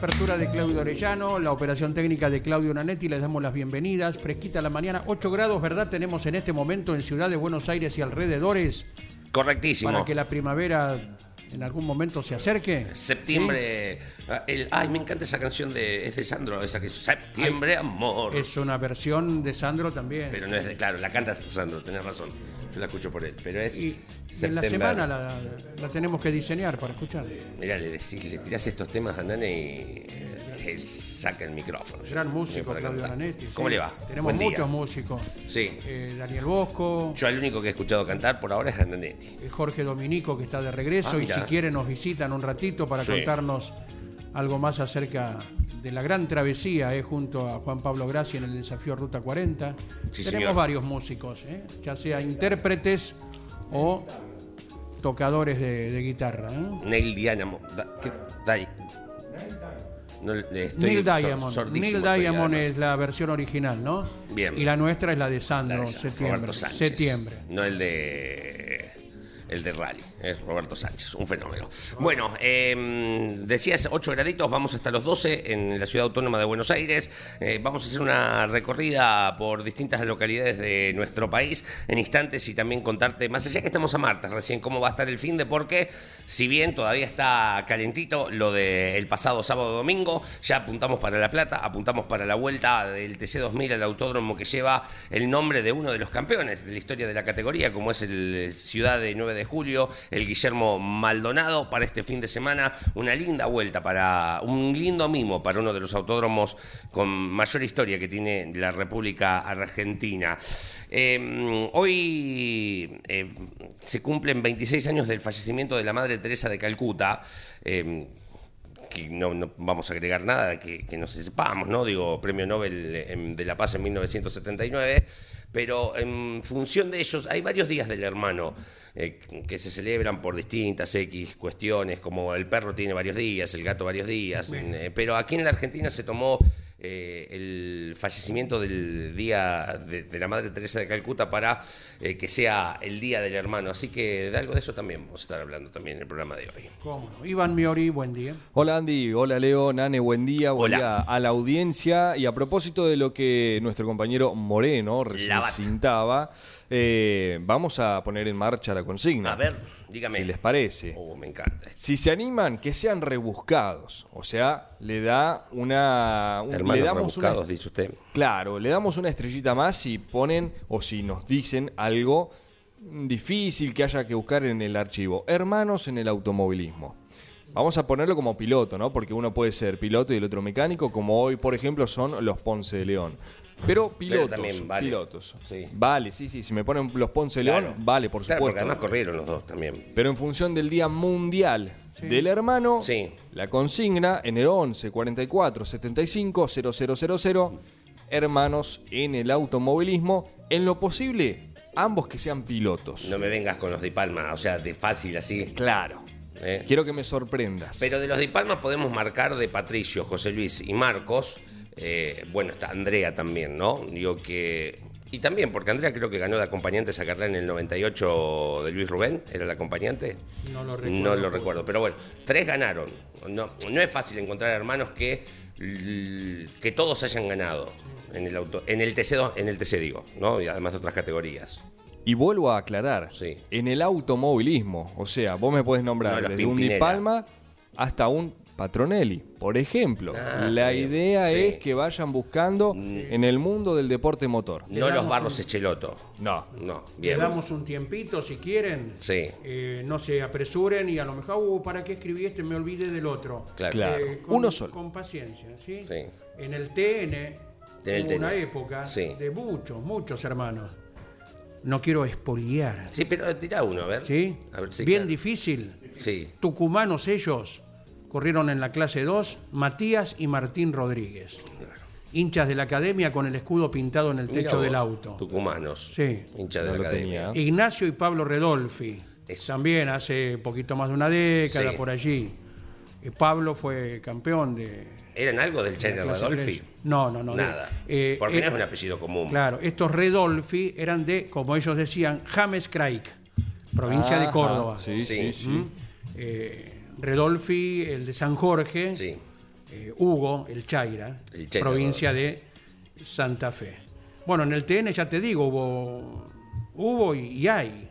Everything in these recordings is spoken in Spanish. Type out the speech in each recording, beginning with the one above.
Apertura de Claudio Orellano, la operación técnica de Claudio Nanetti, les damos las bienvenidas. Fresquita la mañana, 8 grados, ¿verdad? Tenemos en este momento en Ciudad de Buenos Aires y alrededores Correctísimo. para que la primavera en algún momento se acerque. Septiembre. ah, el- ay, me encanta esa canción de. Es de Sandro, esa que es Septiembre, amor. Es una versión de Sandro también. Pero no es de. Claro, la canta Sandro, tenés razón. Yo la escucho por él. Pero es. y en la semana la, la tenemos que diseñar para escuchar. Mirá, le, decís, le tirás estos temas a Nane y. Él saca el micrófono. Gran músico, Claudio sí. ¿Cómo le va? Tenemos muchos músicos. Sí. Eh, Daniel Bosco, Yo al único que he escuchado cantar por ahora es a Nanetti. eh, Jorge Dominico que está de regreso Ah, y si quiere nos visitan un ratito para Sí. contarnos algo más acerca de la gran travesía eh, junto a Juan Pablo Gracia en el desafío Ruta 40. Sí, Tenemos señor. varios músicos, eh, ya sea intérpretes o tocadores de, de guitarra. eh. Neil Diamond. Neil Diamond. Neil Diamond es la versión original, ¿no? Bien. Y la nuestra es la de Sandro, La de Sa- septiembre. Sánchez. Septiembre. No el de. El de Rally, es Roberto Sánchez, un fenómeno. Bueno, eh, decías 8 graditos, vamos hasta los 12 en la ciudad autónoma de Buenos Aires. Eh, vamos a hacer una recorrida por distintas localidades de nuestro país en instantes y también contarte, más allá que estamos a martes recién, cómo va a estar el fin de, porque si bien todavía está calentito lo del pasado sábado domingo, ya apuntamos para La Plata, apuntamos para la vuelta del TC2000 al autódromo que lleva el nombre de uno de los campeones de la historia de la categoría, como es el Ciudad de 9 de Julio, el Guillermo Maldonado, para este fin de semana. Una linda vuelta, para un lindo mimo para uno de los autódromos con mayor historia que tiene la República Argentina. Eh, hoy eh, se cumplen 26 años del fallecimiento de la Madre Teresa de Calcuta. eh, que no, vamos a agregar nada que, que no sepamos, ¿no? Digo, Premio Nobel em, de la Paz en 1979, pero en función de ellos hay varios días del hermano eh, que se celebran por distintas X cuestiones, como el perro tiene varios días, el gato varios días, eh, pero aquí en la Argentina se tomó eh, el fallecimiento del día de, de la Madre Teresa de Calcuta para eh, que sea el día del hermano, así que de algo de eso también vamos a estar hablando también en el programa de hoy. ¿Cómo no? Iván Miori, buen día. Hola Andy, hola Leo, Nane, buen día, buen Hola. día a la audiencia. Y a propósito de lo que nuestro compañero Moreno recién La bata. cintaba, eh, vamos a poner en marcha la consigna. A ver, dígame. Si les parece. Oh, me encanta. Si se animan, que sean rebuscados. O sea, le da una. un- Hermanos le damos una rebuscados, dice usted. Claro, le damos una estrellita más si ponen o si nos dicen algo difícil que haya que buscar en el archivo. Hermanos en el automovilismo. Vamos a ponerlo como piloto, ¿no? Porque uno puede ser piloto y el otro mecánico, como hoy, por ejemplo, son los Ponce de León. Pero pilotos, también vale. pilotos. Sí. Vale, sí, sí. Si me ponen los Ponce de León, Claro. vale, por Claro, supuesto. porque además corrieron los dos también. Pero en función del Día Mundial del Hermano, Sí. la consigna en el 11 44 75 0000, hermanos en el automovilismo, en lo posible, ambos que sean pilotos. No me vengas con los de Palma, o sea, de fácil así. Claro. ¿Eh? Quiero que me sorprendas. Pero de los de Palma podemos marcar de Patricio, José Luis y Marcos. eh, bueno, está Andrea también, ¿no? Digo que. Y también, porque Andrea creo que ganó de acompañante esa carrera en el 98 de Luis Rubén, ¿era el acompañante? No lo recuerdo. No lo recuerdo, pero bueno, tres ganaron. No, no es fácil encontrar hermanos que, que todos hayan ganado en el auto, en el TC2, en el TC digo, ¿no? Y además de otras categorías. Y vuelvo a aclarar, Sí. en el automovilismo, o sea, vos me podés nombrar No, desde un Di. Palma hasta un Patronelli, por ejemplo. Ah, la bien. idea Sí. es que vayan buscando en el mundo del deporte motor. No los barros un- Echeloto. No. No, Le bien. damos un tiempito si quieren. Sí. Eh, no se apresuren y a lo mejor, uh, ¿para qué escribí este? Me olvidé del otro. Eh, Claro. Con, Uno solo. Con paciencia, ¿sí? Sí. En el TN En el hubo TN. una época Sí. de muchos, muchos hermanos. No quiero espoliar, Sí, pero tira uno, a ver. ¿sí? A ver, sí, Bien claro. difícil. Sí. Tucumanos ellos corrieron en la clase 2 Matías y Martín Rodríguez. Hinchas de la academia con el escudo pintado en el techo vos, del auto. Tucumanos. Sí. Hincha de No la academia. tenía. Ignacio y Pablo Redolfi. Eso. También hace poquito más de una década Sí. por allí. Eh, Pablo fue campeón de. ¿Eran algo del de China tres. No, no, no. Nada. eh, Porque eh, no es un apellido común. Claro, estos Redolfi eran de, como ellos decían, James Craig, provincia de Córdoba. Sí, Sí. sí. ¿Mm? Eh, Redolfi, el de San Jorge. Sí. eh, Hugo, el Chaira, El Chaira, provincia de Santa Fe. Bueno, en el TN ya te digo, hubo, hubo y, y hay.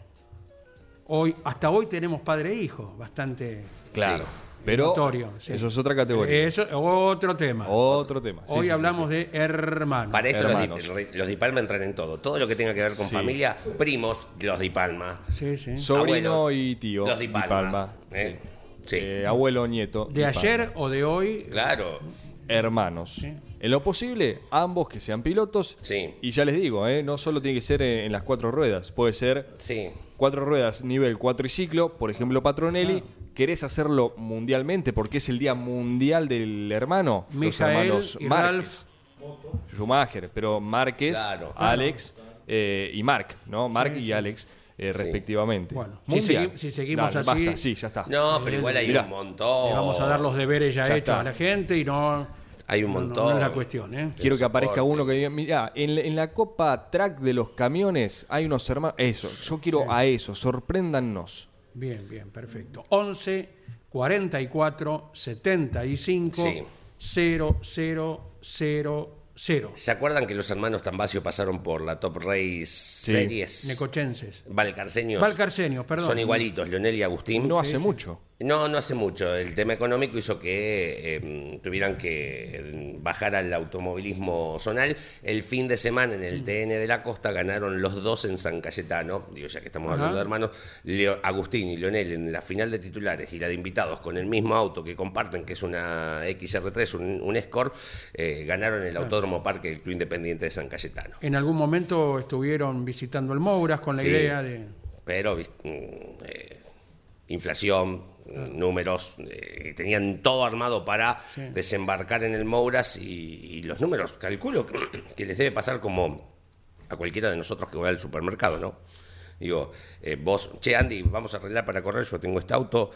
Hoy, hasta hoy tenemos padre e hijo, bastante Claro. Sí. Pero notorio. sí. eso es otra categoría. Eso otro tema. Otro tema. Sí, hoy sí, hablamos sí. de hermanos. Para esto los Hermanos. di, los Di Palma entran en todo. Todo lo que tenga que ver con Sí. familia, primos, los Di Palma. Sí, sí. Sobrino Abuelos, y tío. Los Di Di Palma. Palma. ¿eh? Sí. Eh, abuelo, nieto. de Di ayer o de hoy. Claro. Hermanos. En lo posible, ambos que sean pilotos. Sí. Y ya les digo, ¿eh? no solo tiene que ser en las cuatro ruedas. Puede ser Sí. cuatro ruedas nivel cuatriciclo, por ejemplo Patronelli. ¿Querés hacerlo mundialmente porque es el día mundial del hermano? Los Mijael hermanos y Márquez. Schumacher, pero Márquez, Claro. Alex eh, y Marc, ¿no? Marc y Alex, eh, respectivamente. Bueno, si Mundial. segui- si seguimos Dale, así- Basta, sí, ya está. No, pero igual hay Mirá. un montón. Le vamos a dar los deberes ya, Ya hechos está. a la gente y no. Hay un no- no- montón. No, es la cuestión, ¿eh? Quiero que aparezca uno que diga, mira, en, la- en la copa track de los camiones hay unos hermanos. Eso, yo quiero a eso, sorpréndannos. Bien, bien, perfecto. 11 44 75 Sí. 0000. ¿Se acuerdan que los hermanos Tambasio pasaron por la Top Race Series? Necochenses. Valcarceños. Valcarceños, perdón. Son igualitos, Leonel y Agustín. No hace mucho. No, no hace mucho. El tema económico hizo que eh, tuvieran que eh, bajar al automovilismo zonal. El fin de semana en Mm. el TN de la Costa ganaron los dos en San Cayetano. Digo, ya que estamos Ajá. hablando de hermanos, Leo- Agustín y Leonel en la final de titulares y la de invitados con el mismo auto que comparten, que es una XR3, un, un Escort, eh, ganaron el Autódromo Parque del Club Independiente de San Cayetano. En algún momento estuvieron visitando el Mouras con la Sí. idea de. pero mm, eh, inflación, mm, números, eh, tenían todo armado para Sí. desembarcar en el Mouras y, y los números, calculo que, que les debe pasar como a cualquiera de nosotros que va al supermercado, ¿no? Digo, eh, vos, che Andy, vamos a arreglar para correr, yo tengo este auto,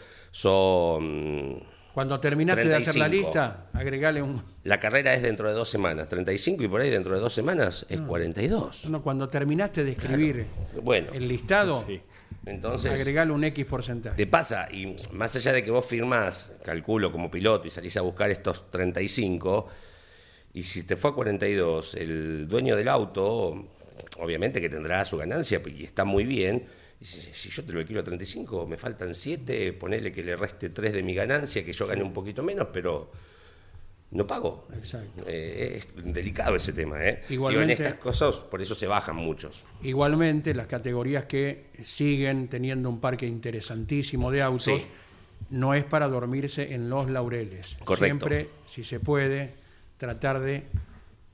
son... Cuando terminaste de hacer la 35. lista, agregale un. La carrera es dentro de dos semanas, 35 y por ahí dentro de dos semanas es 42. no, cuando terminaste de escribir Bueno, el listado, Sí. Entonces... agregale un X porcentaje. Te pasa, y más allá de que vos firmás, calculo como piloto y salís a buscar estos 35, y si te fue a 42, el dueño del auto, obviamente que tendrá su ganancia y está muy bien. si yo te lo alquilo a 35, me faltan 7, ponele que le reste 3 de mi ganancia, que yo gane un poquito menos, pero no pago. Exacto. Eh, es delicado ese tema, ¿eh? Igualmente- Digo, en estas cosas, por eso se bajan muchos. Igualmente, las categorías que siguen teniendo un parque interesantísimo de autos, Sí. no es para dormirse en los laureles. Correcto. Siempre, si se puede, tratar de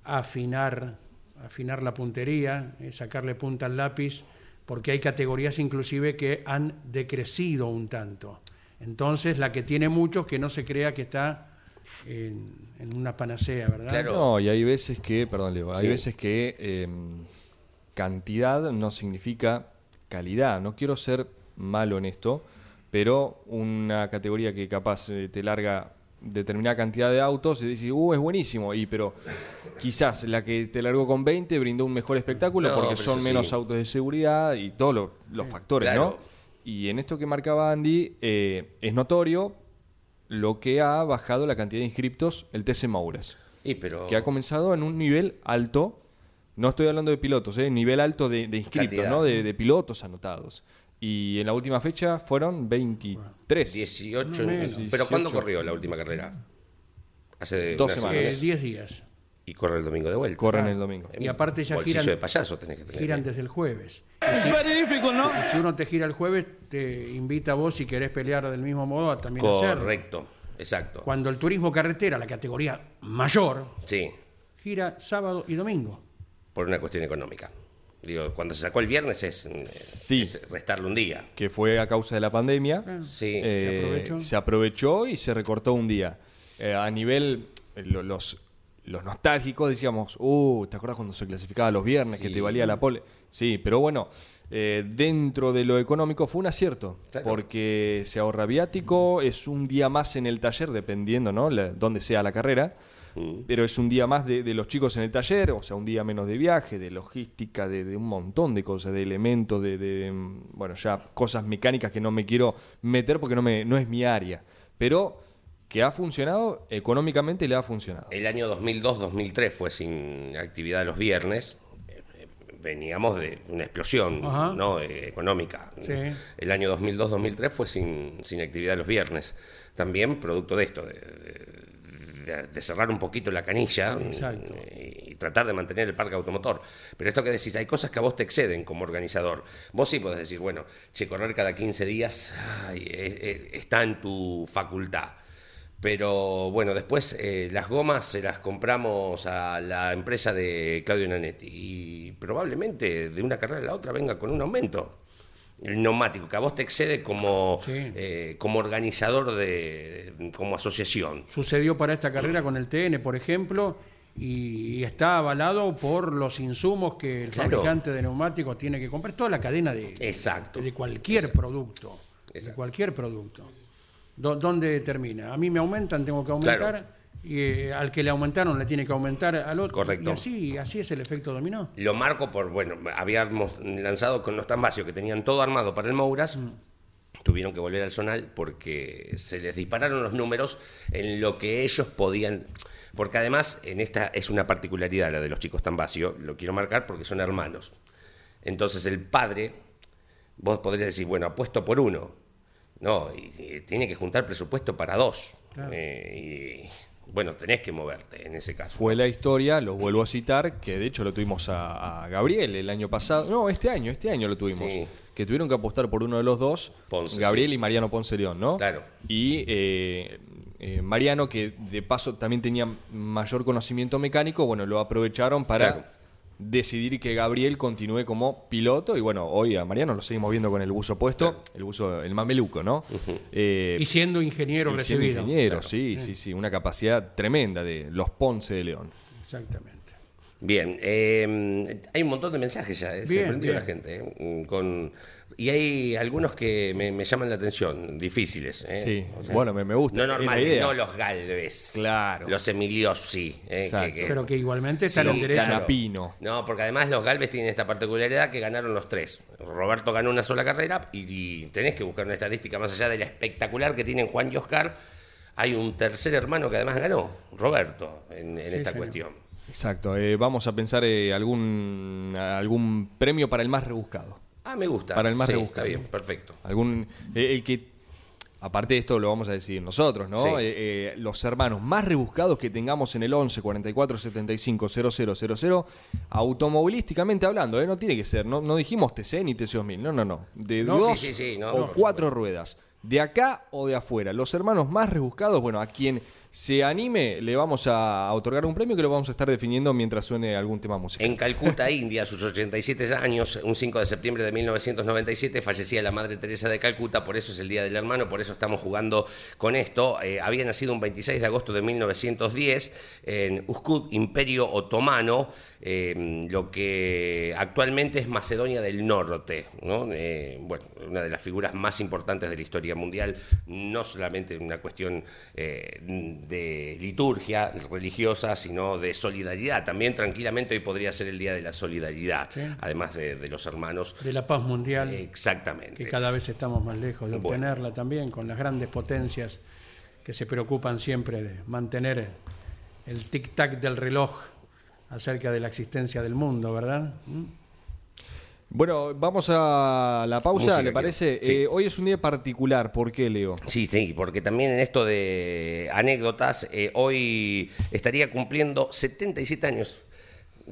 afinar, afinar la puntería, eh, sacarle punta al lápiz, porque hay categorías inclusive que han decrecido un tanto. Entonces, la que tiene muchos, que no se crea que está en, en una panacea, ¿verdad? Claro. No, y hay veces que, perdón, Leo, hay Sí. veces que eh, cantidad no significa calidad. No quiero ser malo en esto, pero una categoría que capaz eh, te larga determinada cantidad de autos y dices, uh, es buenísimo, y pero quizás la que te largó con 20 brindó un mejor espectáculo No, porque son menos sí. autos de seguridad y todos lo- los factores, claro. ¿no? Y en esto que marcaba Andy, eh, es notorio lo que ha bajado la cantidad de inscriptos el TC Mouras Y pero... que ha comenzado en un nivel alto. No estoy hablando de pilotos, ¿eh? nivel alto de, de inscriptos, Cantidad. ¿no? De, de pilotos anotados. Y en la última fecha fueron 23. 18. No menos. ¿Pero cuándo 18. corrió la última carrera? Hace Dos semanas. Eh, 10 días. Y corre el domingo de vuelta. Corren el domingo. Y aparte ya Bolsillo giran- de payaso tenés que tener. Giran desde el jueves. Y si, y si uno te gira el jueves, te invita a vos, si querés pelear del mismo modo, a también hacerlo. Correcto, exacto. Cuando el turismo carretera, la categoría mayor, Sí, gira sábado y domingo. por una cuestión económica. Digo, cuando se sacó el viernes es, eh, Sí. es restarle un día. Que fue a causa de la pandemia. Sí, Eh, aprovechó. se aprovechó y se recortó un día. Eh, a nivel, eh, lo- los, los nostálgicos decíamos, uh, ¿te acuerdas cuando se clasificaba los viernes que te valía la pole? Sí, pero bueno, eh, dentro de lo económico fue un acierto, Claro. porque se ahorra viático, es un día más en el taller, dependiendo, ¿no? La- dónde sea la carrera. Mm. Pero es un día más de, de los chicos en el taller, o sea, un día menos de viaje, de logística, de, de un montón de cosas, de elementos, de, de, mm, bueno, ya cosas mecánicas que no me quiero meter porque no, me, no es mi área. Pero que ha funcionado, económicamente le ha funcionado. El año 2002-2003 fue sin actividad los viernes. Eh, Veníamos de una explosión Ajá. ¿no? Eh, económica. Sí. El año 2002-2003 fue sin, sin actividad los viernes. También producto de esto, de, de- de- cerrar un poquito la canilla eh, y tratar de mantener el parque automotor. Pero esto que decís, hay cosas que a vos te exceden como organizador. Vos sí podés decir, bueno, che, correr cada 15 días ay, eh, eh, está en tu facultad. Pero bueno, después eh, las gomas se las compramos a la empresa de Claudio Nanetti y probablemente de una carrera a la otra venga con un aumento. El neumático, que a vos te excede como, Sí. eh, como organizador, de, como asociación. Sucedió para esta carrera con el TN, por ejemplo, y, está avalado por los insumos que el Claro. fabricante de neumáticos tiene que comprar. Toda la cadena de, Exacto. de cualquier producto. De Exacto. cualquier producto. ¿Dónde termina? A mí me aumentan, tengo que aumentar. Claro. Y eh, al que le aumentaron le tiene que aumentar al otro. Correcto. Y así, así es el efecto dominó. Lo marco por, bueno, habíamos lanzado con los Tambacio que tenían todo armado para el Mouras. Tuvieron que volver al Zonal porque se les dispararon los números en lo que ellos podían. Porque además, en esta es una particularidad la de los chicos Tambacio, lo quiero marcar porque son hermanos. Entonces, el padre, vos podrías decir, bueno, apuesto por uno. No, y, y tiene que juntar presupuesto para dos. Claro. Eh, y bueno, tenés que moverte en ese caso. Fue la historia, los vuelvo a citar, que de hecho lo tuvimos a, a Gabriel el año pasado. No, este año, este año lo tuvimos. Sí. Que tuvieron que apostar por uno de los dos, Ponce, Gabriel sí. y Mariano Ponce León, ¿no? Claro. Y eh, eh, Mariano, que de paso también tenía mayor conocimiento mecánico, bueno, lo aprovecharon para Claro. Decidir que Gabriel continúe como piloto. Y bueno, hoy a Mariano lo seguimos viendo con el buzo puesto, Claro. el buzo, el mameluco, ¿no? Eh, Y siendo ingeniero y siendo recibido. ingeniero, Claro. sí, sí, sí, una capacidad tremenda de los Ponce de León. Exactamente. Bien, eh, hay un montón de mensajes ya, eh, se Bien, prendió bien. la gente. eh, con, y hay algunos que me, me llaman la atención, difíciles. eh, Sí, bueno, me- me gusta, No normales, no los Galvez. Claro. Los Emilios, sí. eh, Exacto. que- que- Pero que igualmente están Sí, en. Canapino. No, porque además los Galvez tienen esta particularidad que ganaron los tres. Roberto ganó una sola carrera y, y tenés que buscar una estadística más allá de la espectacular que tienen Juan y Oscar. Hay un tercer hermano que además ganó, Roberto, en, en Sí, esta señor. cuestión. Exacto, eh, vamos a pensar eh, algún, algún premio para el más rebuscado. Ah, me gusta. Para el más Sí, rebuscado. Está bien, perfecto. Algún, eh, el que, aparte de esto lo vamos a decir nosotros, ¿no? Sí. Eh, eh, los hermanos más rebuscados que tengamos en el 11 44 75 0000, automovilísticamente hablando, ¿eh? No tiene que ser, no, no dijimos TC ni TC2000, no, no, no. De No, dos sí, no, o cuatro ruedas. De acá o de afuera. Los hermanos más rebuscados, bueno, a quien se anime le vamos a otorgar un premio que lo vamos a estar definiendo mientras suene algún tema musical. En Calcuta, India, a sus 87 años, un 5 de septiembre de 1997, fallecía la Madre Teresa de Calcuta, por eso es el Día del Hermano, por eso estamos jugando con esto. Eh, había nacido un 26 de agosto de 1910 en Uskut, Imperio Otomano, eh, lo que actualmente es Macedonia del Norte. ¿no? Eh, bueno, una de las figuras más importantes de la historia mundial, no solamente una cuestión de liturgia religiosa, sino de solidaridad. También tranquilamente hoy podría ser el Día de la Solidaridad, Sí. además de, de los hermanos. de la paz mundial, Exactamente. que cada vez estamos más lejos de Bueno. obtenerla también, con las grandes potencias que se preocupan siempre de mantener el tic-tac del reloj acerca de la existencia del mundo, ¿verdad? ¿Mm? Bueno, vamos a la pausa, Música, ¿le parece? Sí. Eh, hoy es un día particular, ¿por qué, Leo? Sí, sí, porque también en esto de anécdotas, eh, hoy estaría cumpliendo 77 años.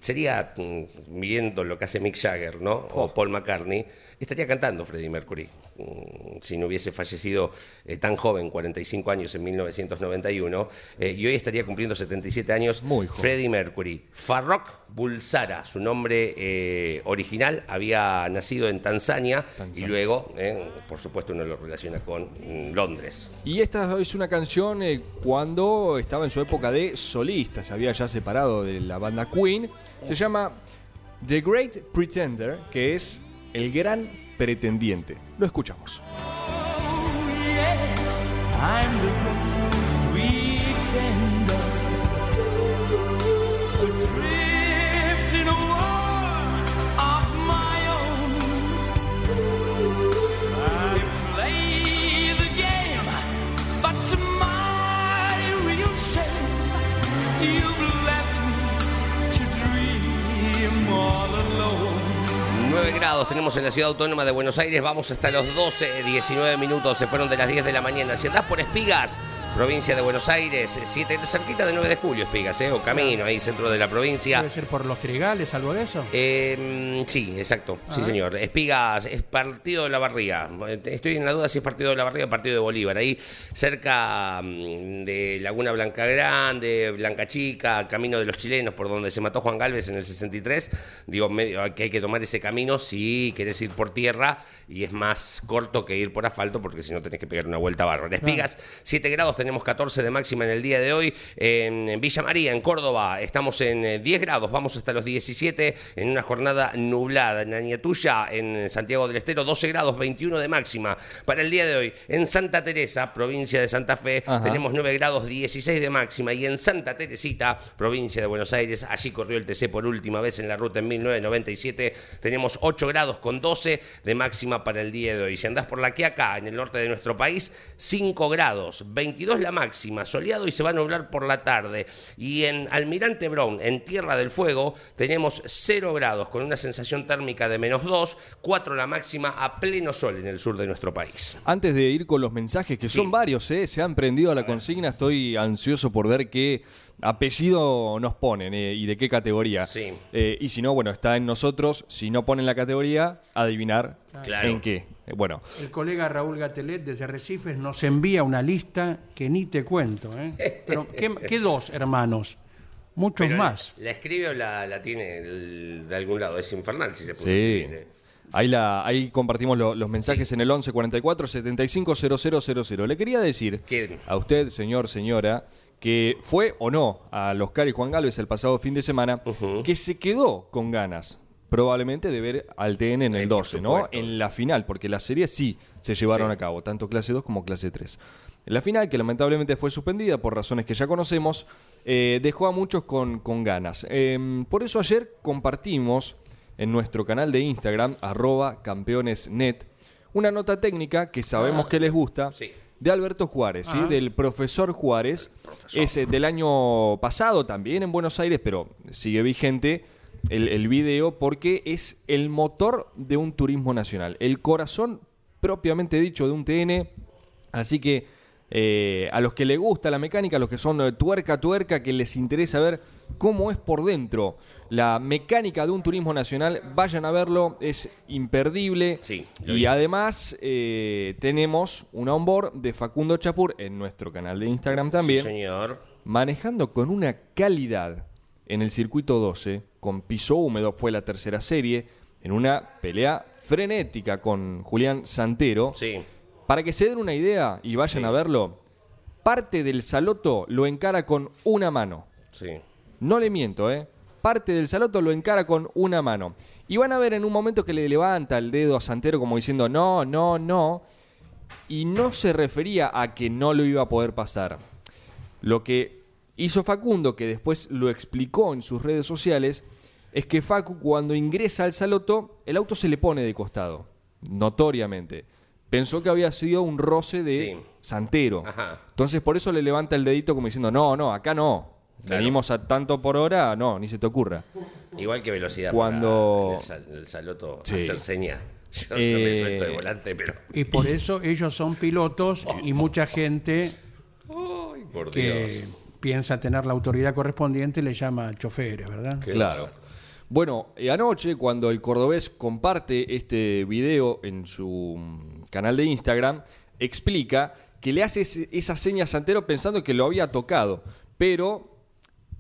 Sería, mm, viendo lo que hace Mick Jagger, ¿no? O Paul McCartney, estaría cantando Freddie Mercury. mm, Si no hubiese fallecido eh, tan joven, 45 años en 1991, eh, y hoy estaría cumpliendo 77 años Muy joven. Freddie Mercury. Farrokh Bulsara, su nombre eh, original, había nacido en Tanzania, y luego, eh, por supuesto, uno lo relaciona con mm, Londres. Y esta es una canción eh, cuando estaba en su época de solista, se había ya separado de la banda Queen. Se llama The Great Pretender, que es el gran pretendiente. Lo escuchamos. The tenemos en la ciudad autónoma de Buenos Aires, vamos hasta los 12, 19 minutos, se fueron de las 10 de la mañana. Si andás por Espigas, provincia de Buenos Aires, siete, cerquita de 9 de julio Espigas, ¿eh? o camino ahí centro de la provincia. ¿Debe ser por los trigales, algo de eso? Eh, sí, exacto, sí señor. Espigas es partido de la barriga. Estoy en la duda si es partido de la barriga o partido de Bolívar. Ahí cerca mm, de Laguna Blanca Grande, Blanca Chica, Camino de los Chilenos, por donde se mató Juan Galvez en el 63. Digo, medio, que hay que tomar ese camino si querés ir por tierra y es más corto que ir por asfalto porque si no tenés que pegar una vuelta bárbara. Espigas, 7 grados, tenemos 14 de máxima en el día de hoy. En Villa María, en Córdoba, estamos en eh, 10 grados, vamos hasta los 17 en una jornada nublada. En Añatuya, en Santiago del Estero, 12 grados, 21 de máxima. Para el día de hoy, en Santa Teresa, provincia de Santa Fe, Ajá. tenemos 9 grados, 16 de máxima. Y en Santa Teresita, provincia de Buenos Aires, allí corrió el TC por última vez en la ruta en 1997, tenemos 8 grados con 12 de máxima para el día de hoy. Si andás por la Quiaca, en el norte de nuestro país, 5 grados, 22 la máxima, soleado y se va a nublar por la tarde. Y en Almirante Brown, en Tierra del Fuego, tenemos 0 grados con una sensación térmica de menos 2, 4 la máxima a pleno sol en el sur de nuestro país. Antes de ir con los mensajes, que son varios, ¿eh? se han prendido a la consigna, estoy ansioso por ver qué apellido nos ponen eh, y de qué categoría. Sí. Eh, y si no, bueno, está en nosotros, si no ponen la categoría, adivinar Claro. en qué. Eh, bueno, El colega Raúl Gatelet desde Recifes nos envía una lista que ni te cuento. ¿eh? Pero, ¿qué, qué dos hermanos? Muchos Pero más. La, la escribe o la, la tiene el- de algún lado, es infernal si se puso sí. eh. Ahí, la, ahí compartimos lo- los mensajes en el 11 44 75 000. Le quería decir ¿Qué? a usted, señor, señora, que fue o no a los Cari Juan Galvez el pasado fin de semana, que se quedó con ganas probablemente de ver al TN en el por 12, ¿no? En la final, porque las series sí se llevaron Sí. a cabo, tanto clase 2 como clase 3. En la final, que lamentablemente fue suspendida por razones que ya conocemos, eh, dejó a muchos con, con ganas. Em, por eso ayer compartimos en nuestro canal de Instagram, arroba campeonesnet, una nota técnica que sabemos que les gusta, Ah, sí. de Alberto Juárez, ¿sí? Ah. del profesor Juárez. Es eh, del año pasado también en Buenos Aires, pero sigue vigente el, el video porque es el motor de un turismo nacional, el corazón propiamente dicho de un TN. Así que eh, a los que les gusta la mecánica, a los que son eh, tuerca tuerca, que les interesa ver cómo es por dentro la mecánica de un turismo nacional, vayan a verlo, es imperdible. Sí, y vi. además eh, tenemos un onboard de Facundo Chapur en nuestro canal de Instagram también, Sí, señor. manejando con una calidad en el circuito 12, con piso húmedo, fue la tercera serie, en una pelea frenética con Julián Santero. Sí. Para que se den una idea y vayan a verlo, parte del saloto lo encara con una mano. Sí. No le miento, ¿eh? Parte del saloto lo encara con una mano. Y van a ver en un momento que le levanta el dedo a Santero como diciendo no, no, no. Y no se refería a que no lo iba a poder pasar. Lo que hizo Facundo, que después lo explicó en sus redes sociales, es que Facu cuando ingresa al saloto, el auto se le pone de costado. Notoriamente. Pensó que había sido un roce de Sí. Santero. Ajá. Entonces por eso le levanta el dedito como diciendo, no, no, acá no. Claro. Venimos a tanto por hora, no, ni se te ocurra. Igual que velocidad Cuando- para el, sal- el saloto Sí. hacer señas. Yo no Eh, me suelto de volante, pero Y por eso ellos son pilotos y mucha gente por que Dios. Piensa tener la autoridad correspondiente le llama choferes, ¿verdad? Claro. Bueno, anoche cuando el cordobés comparte este video en su mm, canal de Instagram, explica que le hace ese- esa seña a Santero pensando que lo había tocado, pero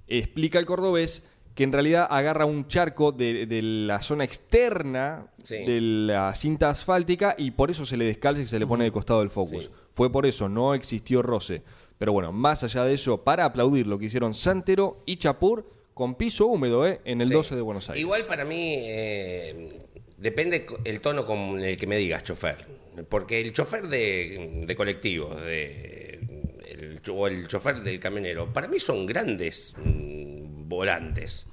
explica el cordobés que en realidad agarra un charco de, de la zona externa Sí. de la cinta asfáltica y por eso se le descalza y se le pone de costado el focus. Sí. Fue por eso, no existió roce. Pero bueno, más allá de eso, para aplaudir lo que hicieron Santero y Chapur con piso húmedo ¿eh? en el Sí. 12 de Buenos Aires. Igual para mí eh, depende el tono con el que me digas chofer. Porque el chofer de, de colectivo de, el, o el chofer del camionero, para mí son grandes mm, volantes.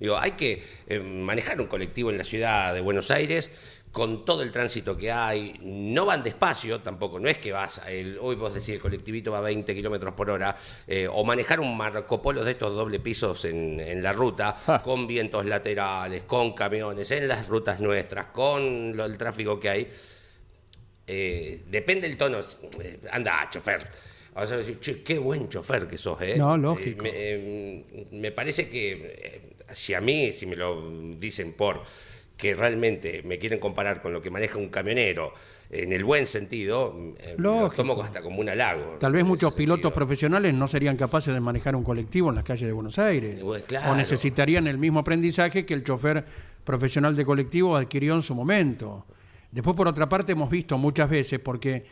Digo, hay que eh, manejar un colectivo en la ciudad de Buenos Aires con todo el tránsito que hay. No van despacio tampoco, no es que vas, a el, hoy vos decís el colectivito va a 20 kilómetros por hora, eh, o manejar un Marco Polo de estos doble pisos en, en la ruta, con vientos laterales, con camiones, en las rutas nuestras, con lo- el tráfico que hay. Eh, depende el tono. eh, anda, chofer. Vas a decir, che, qué buen chofer que sos, ¿eh? No, lógico. Eh, me, me parece que si a mí, si me lo dicen por que realmente me quieren comparar con lo que maneja un camionero en el buen sentido, eh, lo tomo hasta como un halago. Tal vez muchos pilotos sentido. profesionales no serían capaces de manejar un colectivo en las calles de Buenos Aires. Bueno, claro. O necesitarían el mismo aprendizaje que el chofer profesional de colectivo adquirió en su momento. Después, por otra parte, hemos visto muchas veces, porque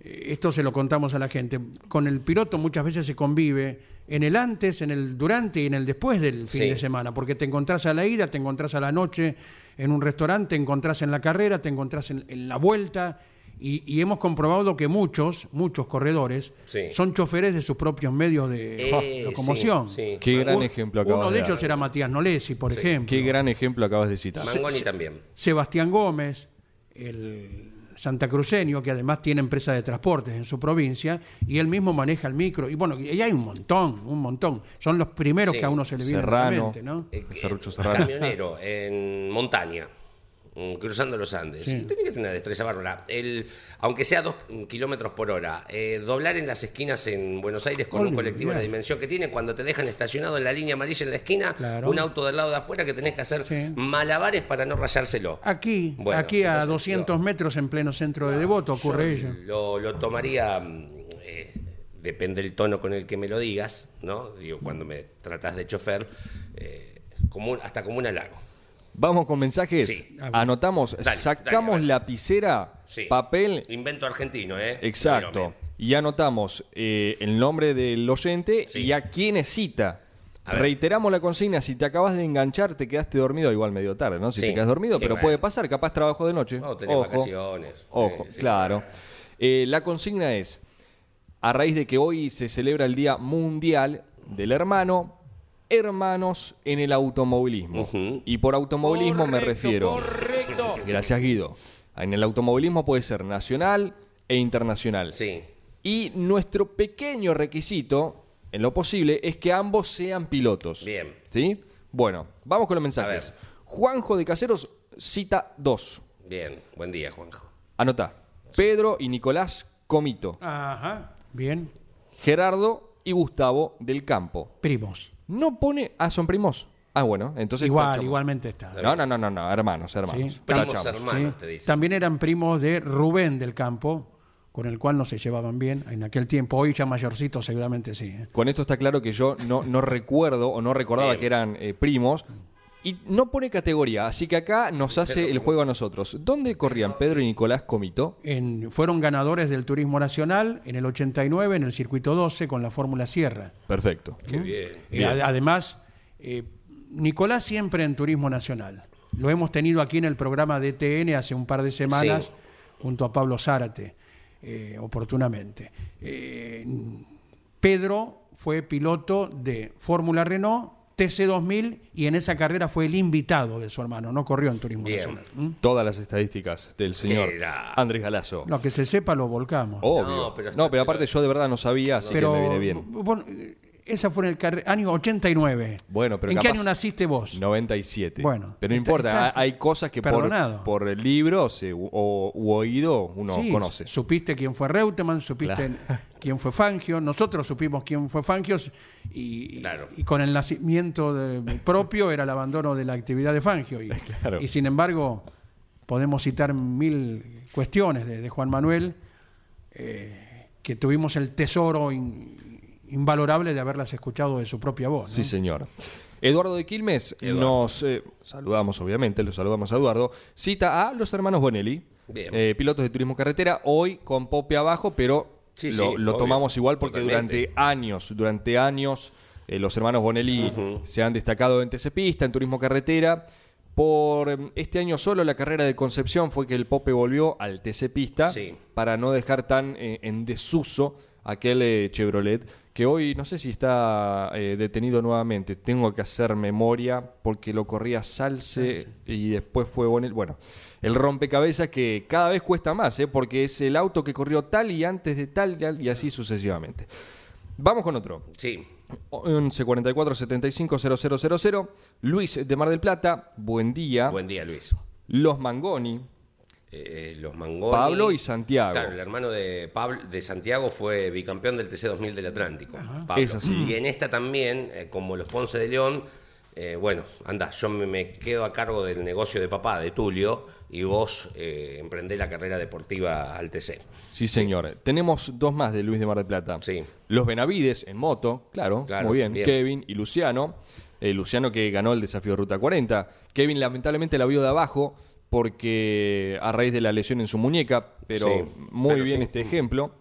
eh, esto se lo contamos a la gente, con el piloto muchas veces se convive en el antes, en el durante y en el después del fin Sí. de semana, porque te encontrás a la ida, te encontrás a la noche en un restaurante, te encontrás en la carrera, te encontrás en, en la vuelta, y, y hemos comprobado que muchos, muchos corredores Sí. son choferes de sus propios medios de Eh, locomoción. sí, sí. Qué gran Un- ejemplo acabas Uno de dar. ellos era Matías Nolesi, por ejemplo. Qué gran ejemplo acabas de citar. Mangoni también. Sebastián Gómez, el santacruceño, que además tiene empresa de transportes en su provincia, y él mismo maneja el micro. Y bueno, y hay un montón, un montón. Son los primeros Sí. que a uno se le viene a la mente, ¿no? Eh, Serrucho eh, Serrano. camionero en montaña, cruzando los Andes. Sí. Tiene que tener una destreza bárbara. El, aunque sea dos mm, kilómetros por hora, eh, doblar en las esquinas en Buenos Aires con un colectivo de la dimensión que tiene, cuando te dejan estacionado en la línea amarilla en la esquina, Claro. un auto del lado de afuera que tenés que hacer Sí. malabares para no rayárselo. Aquí, Bueno, aquí a entonces, 200 digo, metros en pleno centro de Devoto ocurre ello. Lo, lo tomaría, mm, eh, depende del tono con el que me lo digas, ¿no? Digo, cuando me tratás de chofer, eh, como un- hasta como un halago. Vamos con mensajes. Sí. Anotamos, Dale, sacamos dale, lapicera, Sí. papel, Invento argentino, ¿eh? exacto. Y anotamos eh, el nombre del oyente Sí. y a quién es cita. A ver. Reiteramos la consigna, si te acabas de enganchar, te quedaste dormido, igual medio tarde, ¿no? Si te quedas dormido, pero bueno. puede pasar, capaz trabajo de noche. No, tenés vacaciones. Ojo, claro. Eh, la consigna es, a raíz de que hoy se celebra el Día Mundial del Hermano, hermanos en el automovilismo. Y por automovilismo me refiero... Gracias, Guido. En el automovilismo puede ser nacional e internacional. Sí. Y nuestro pequeño requisito, en lo posible, es que ambos sean pilotos. Bien. ¿Sí? Bueno, vamos con los mensajes. Juanjo de Caseros cita dos. Bien, buen día, Juanjo. Anota. Pedro y Nicolás Comito. Ajá, bien. Gerardo y Gustavo del Campo. Primos. No pone. Ah, son primos. Ah, bueno, entonces. Igual, tachamos. igualmente está. No, no, no, no, no, hermanos, hermanos. Sí. Primos Tachamos. hermanos, Sí. te dice. También eran primos de Rubén del Campo, con el cual no se llevaban bien en aquel tiempo. Hoy ya mayorcitos, seguramente sí. ¿eh? Con esto está claro que yo no, no recuerdo o no recordaba que eran eh, primos. Y no pone categoría, así que acá nos hace el juego a nosotros. ¿Dónde corrían Pedro y Nicolás Comito? En- fueron ganadores del Turismo Nacional en el 89 en el Circuito 12 con la Fórmula Sierra. Perfecto. Qué bien. Eh, ad- además, eh, Nicolás siempre en Turismo Nacional. Lo hemos tenido aquí en el programa de TN hace un par de semanas Sí. junto a Pablo Zárate, eh, oportunamente. Eh, Pedro fue piloto de Fórmula Renault, TC2000, y en esa carrera fue el invitado de su hermano, no corrió en Turismo Bien. Nacional. ¿Mm? Todas las estadísticas del señor? Andrés Galazo. Lo que se sepa lo volcamos. Obvio. No, No, pero aparte yo de verdad no sabía, así Pero que me viene bien. bueno, eh, esa fue en el año 89. Bueno, pero ¿En qué año naciste vos? 97. Bueno, pero no está- importa, está hay cosas que por, perdonado. por libros eh, u- o u oído uno Sí, conoce. Supiste quién fue Reutemann, supiste quién fue Fangio, nosotros supimos quién fue Fangio y, Claro. y con el nacimiento de- propio era el abandono de la actividad de Fangio. Y, Claro. y sin embargo, podemos citar mil cuestiones de, de Juan Manuel eh, que tuvimos el tesoro in- invalorable de haberlas escuchado de su propia voz. ¿no? Sí, señor. Eduardo de Quilmes Eduardo. nos eh, saludamos, obviamente, lo saludamos a Eduardo. Cita a los hermanos Bonelli, eh, pilotos de turismo carretera, hoy con Pope abajo, pero Sí, lo, sí, lo obvio, tomamos igual porque totalmente. durante años, durante años, eh, los hermanos Bonelli se han destacado en TC Pista, en turismo carretera. Por eh, este año solo la carrera de Concepción fue que el Pope volvió al TC Pista Sí. para no dejar tan eh, en desuso aquel eh, Chevrolet que hoy no sé si está eh, detenido nuevamente. Tengo que hacer memoria porque lo corría Salce y después fue Bonel. Bueno, el rompecabezas que cada vez cuesta más, ¿eh? porque es el auto que corrió tal y antes de tal y así sucesivamente. Vamos con otro. Sí. 11 44 75 0000. Luis de Mar del Plata, buen día. Buen día, Luis. Los Mangoni, Eh, los Mangoni. Pablo y Santiago. Claro, el hermano de Pablo de Santiago fue bicampeón del TC 2000 del Atlántico. Pablo. Es así. Y en esta también, eh, como los Ponce de León, eh, bueno, anda, yo me, me quedo a cargo del negocio de papá, de Tulio, y vos eh, emprendés la carrera deportiva al TC. Sí, señor. Tenemos dos más de Luis de Mar del Plata. Sí. Los Benavides en moto, claro, Claro, muy bien. bien. Kevin y Luciano. Eh, Luciano que ganó el desafío de Ruta 40. Kevin lamentablemente la vio de abajo porque a raíz de la lesión en su muñeca, pero Sí, muy pero bien sí. este ejemplo.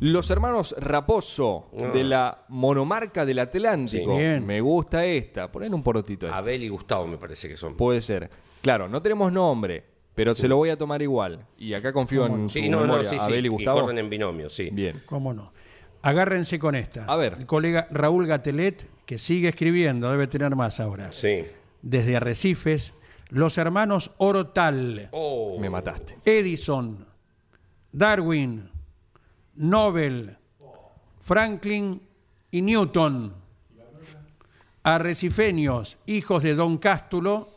Los hermanos Raposo de la monomarca del Atlántico. Sí. Bien. Me gusta esta. Poner un porotito. a esta. Abel y Gustavo me parece que son. Puede ser. Claro, no tenemos nombre, pero se lo voy a tomar igual. Y acá confío en su Sí, no, no, memoria. Abel y Gustavo. corren en binomio, sí. Bien. ¿Cómo no? Agárrense con esta. A ver. El colega Raúl Gatelet, que sigue escribiendo, debe tener más ahora. Sí. Desde Arrecifes, los hermanos Orotal, Oh, Me mataste. Edison, Darwin, Nobel, Franklin y Newton. Arrecifeños, hijos de Don Cástulo,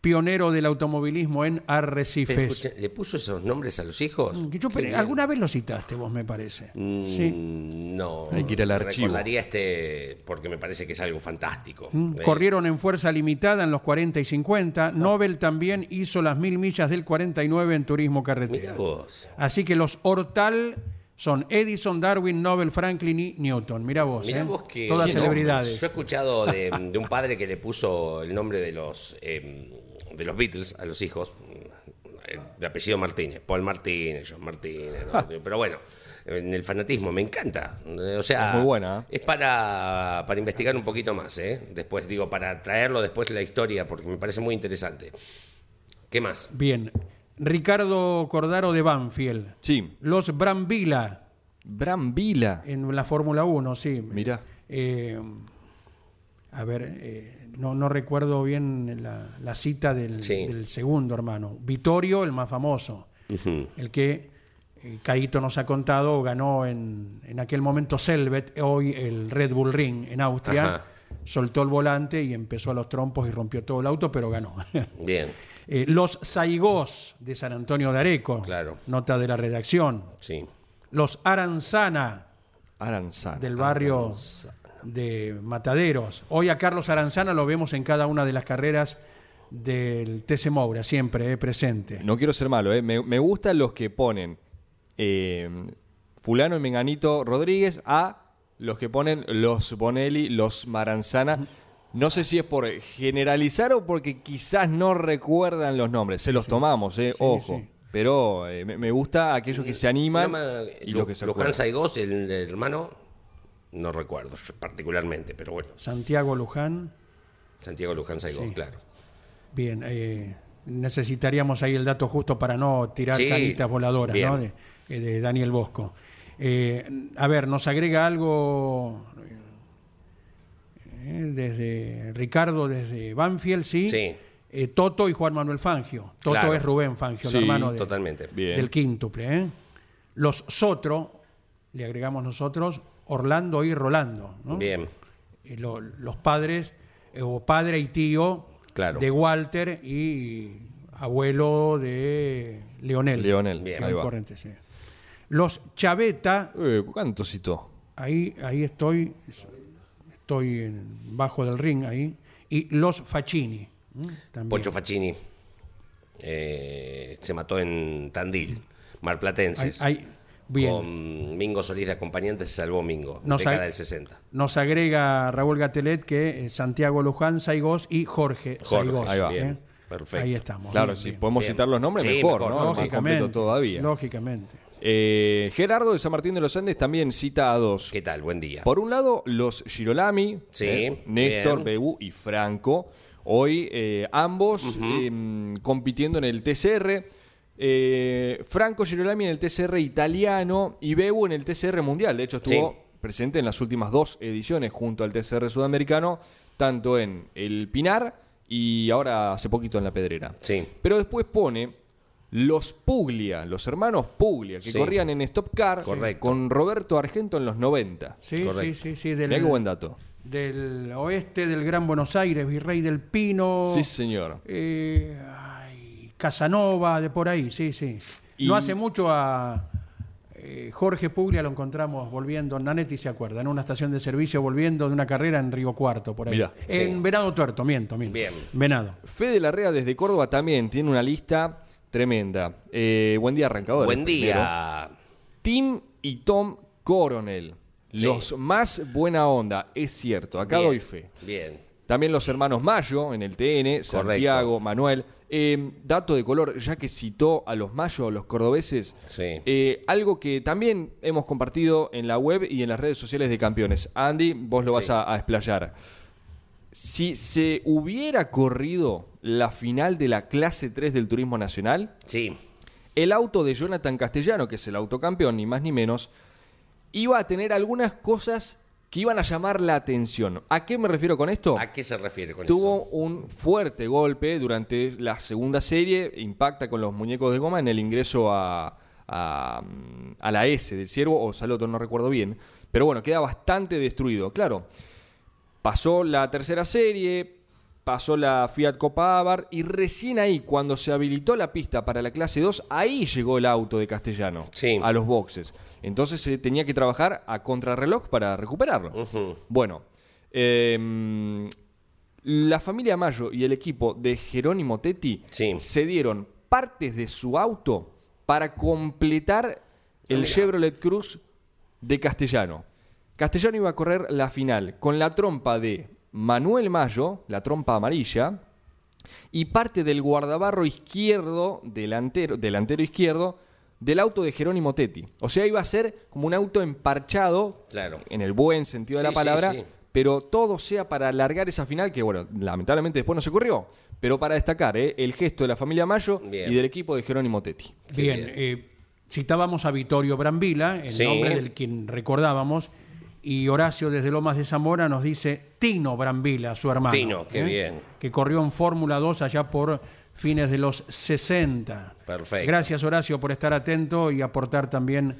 pionero del automovilismo en pero Arrecifes. escucha, ¿Le puso esos nombres a los hijos? Yo bien. alguna vez lo citaste vos, me parece. Mm, Sí. No. Hay que ir al archivo. Recordaría este porque me parece que es algo fantástico. Mm, Eh, Corrieron en fuerza limitada en los 40 y 50. Nobel también hizo las mil millas del 49 en turismo carretera. Mirá vos. Así que los Hortal son Edison, Darwin, Nobel, Franklin y Newton. Mirá vos, Mirá ¿eh? vos que. Todas celebridades. nombres. Yo he escuchado de, de un padre que le puso el nombre de los eh, de los Beatles a los hijos, eh, de apellido Martínez, Paul Martínez, John Martínez, no sé, pero bueno. En el fanatismo, me encanta. O sea, Es muy buena, ¿eh? es para, para investigar un poquito más, ¿eh? Después, digo, para traerlo después la historia, porque me parece muy interesante. ¿Qué más? Bien. Ricardo Cordaro de Banfield. Sí. Los Brambila Bram Vila. en la Fórmula 1, sí. Mirá. Eh, a ver, eh, no, no recuerdo bien la, la cita del, Sí. del segundo hermano. Vittorio, el más famoso, el que eh, Caíto nos ha contado, ganó en, en aquel momento Selvet, hoy el Red Bull Ring en Austria. Ajá. Soltó el volante y empezó a los trompos y rompió todo el auto, pero ganó. Bien, Eh, los Saigós de San Antonio de Areco, Claro. nota de la redacción. sí. Los Aranzana, Aranzana. del barrio de Mataderos. Hoy a Carlos Aranzana lo vemos en cada una de las carreras del TC Moura, siempre eh, presente. No quiero ser malo, ¿eh? me, me gustan los que ponen eh, Fulano y Menganito Rodríguez a los que ponen los Bonelli, los Maranzana. No sé si es por generalizar o porque quizás no recuerdan los nombres. Se los tomamos, ¿eh? Sí, ojo. sí. Pero eh, me, me gusta aquellos que se animan Llama, y los que se el, el hermano, no recuerdo particularmente, pero bueno, Santiago Luján, Santiago Luján Saigós, Sí. claro. bien, eh, necesitaríamos ahí el dato justo para no tirar Sí, canitas voladoras, bien. ¿no? De, eh, de Daniel Bosco. Eh, a ver, nos agrega algo eh, desde Ricardo, desde Banfield, ¿sí? Sí. Eh, Toto y Juan Manuel Fangio. Toto Claro. es Rubén Fangio, Sí, el hermano de, Totalmente. Bien. del quíntuple. ¿eh? Los Sotro, le agregamos nosotros, Orlando y Rolando. ¿no? Bien. eh, lo- los padres, eh, o padre y tío Claro. de Walter y abuelo de Leonel. Leonel, Bien. ahí va. Corrientes, sí. Los Chaveta, Eh, ¿Cuánto citó? ahí, ahí estoy, estoy en- bajo del ring ahí, y los Facchini. ¿m? También. Pocho Facchini eh, se mató en Tandil, Ahí- Marplatenses. ahí- bien. Con Mingo Solís de acompañante se salvó Mingo, Nos década del 60. Nos agrega Raúl Gatelet que eh, Santiago Luján, Saigós y Jorge, Jorge, Saigós. ahí va. ¿eh? Bien, perfecto. Ahí estamos. Claro, bien, si bien. podemos Bien. citar los nombres, Sí, mejor, mejor, ¿no? Más Lógicamente. completo todavía. Lógicamente. Eh, Gerardo de San Martín de los Andes también cita a dos. ¿Qué tal? Buen día. Por un lado, los Girolami, Sí, eh, Néstor, bien. Bebu y Franco. Hoy eh, ambos eh, compitiendo en el TCR. Eh, Franco Girolami en el TCR italiano y Bebu en el TCR mundial. De hecho, estuvo Sí. presente en las últimas dos ediciones junto al TCR sudamericano, tanto en el Pinar y ahora hace poquito en la Pedrera. Sí. Pero después pone los Puglia, los hermanos Puglia, que Sí. corrían en Stop Car Correcto. con Roberto Argento en los 90. Sí, Correcto. sí, sí, sí. Del, qué buen dato. del oeste del Gran Buenos Aires, Virrey del Pino. Sí, señor. eh, Casanova, de por ahí, sí, sí. Y- No hace mucho a eh, Jorge Puglia lo encontramos volviendo, Nanetti se acuerda, en una estación de servicio volviendo de una carrera en Río Cuarto, por ahí. Mirá. En Sí. Venado Tuerto, miento, miento. Bien. Venado. Fede Larrea desde Córdoba también tiene una lista tremenda. Eh, buen día, arrancador. Buen día. Tim y Tom Coronel. Sí. Los más buena onda, es cierto. Acá Bien, doy fe. Bien. También los hermanos Mayo en el TN, Santiago, Manuel. Eh, dato de color, ya que citó a los Mayo, los cordobeses, Sí. eh, algo que también hemos compartido en la web y en las redes sociales de campeones. Andy, vos lo vas Sí. a, a explayar. Si se hubiera corrido la final de la clase 3 del Turismo Nacional, Sí. el auto de Jonathan Castellano, que es el autocampeón, ni más ni menos, iba a tener algunas cosas que iban a llamar la atención. ¿A qué me refiero con esto? ¿A qué se refiere con Tuvo eso? un fuerte golpe durante la segunda serie, impacta con los muñecos de goma en el ingreso a, a, a la S del ciervo o Saloto, no recuerdo bien. Pero bueno, queda bastante destruido. Claro, pasó la tercera serie, pasó la Fiat Copa Abarth y recién ahí, cuando se habilitó la pista para la clase 2, ahí llegó el auto de Castellano Sí. a los boxes. Entonces se tenía que trabajar a contrarreloj para recuperarlo. Bueno, em, la familia Mayo y el equipo de Jerónimo Tetti Sí. se dieron partes de su auto para completar el mira. Chevrolet Cruz de Castellano. Castellano iba a correr la final con la trompa de Manuel Mayo, la trompa amarilla, y parte del guardabarro izquierdo, delantero, delantero izquierdo, del auto de Jerónimo Tetti. O sea, iba a ser como un auto emparchado, Claro. en el buen sentido de la palabra, sí. pero todo sea para alargar esa final, que bueno, lamentablemente después no se corrió, pero para destacar ¿eh? el gesto de la familia Mayo Bien. y del equipo de Jerónimo Tetti. Bien, bien. eh, citábamos a Vittorio Brambila, el Sí. nombre del quien recordábamos, y Horacio desde Lomas de Zamora nos dice Tino Brambila, su hermano. ¿eh? Tino, qué bien. Que corrió en Fórmula 2 allá por fines de los 60. Perfecto. Gracias Horacio por estar atento y aportar también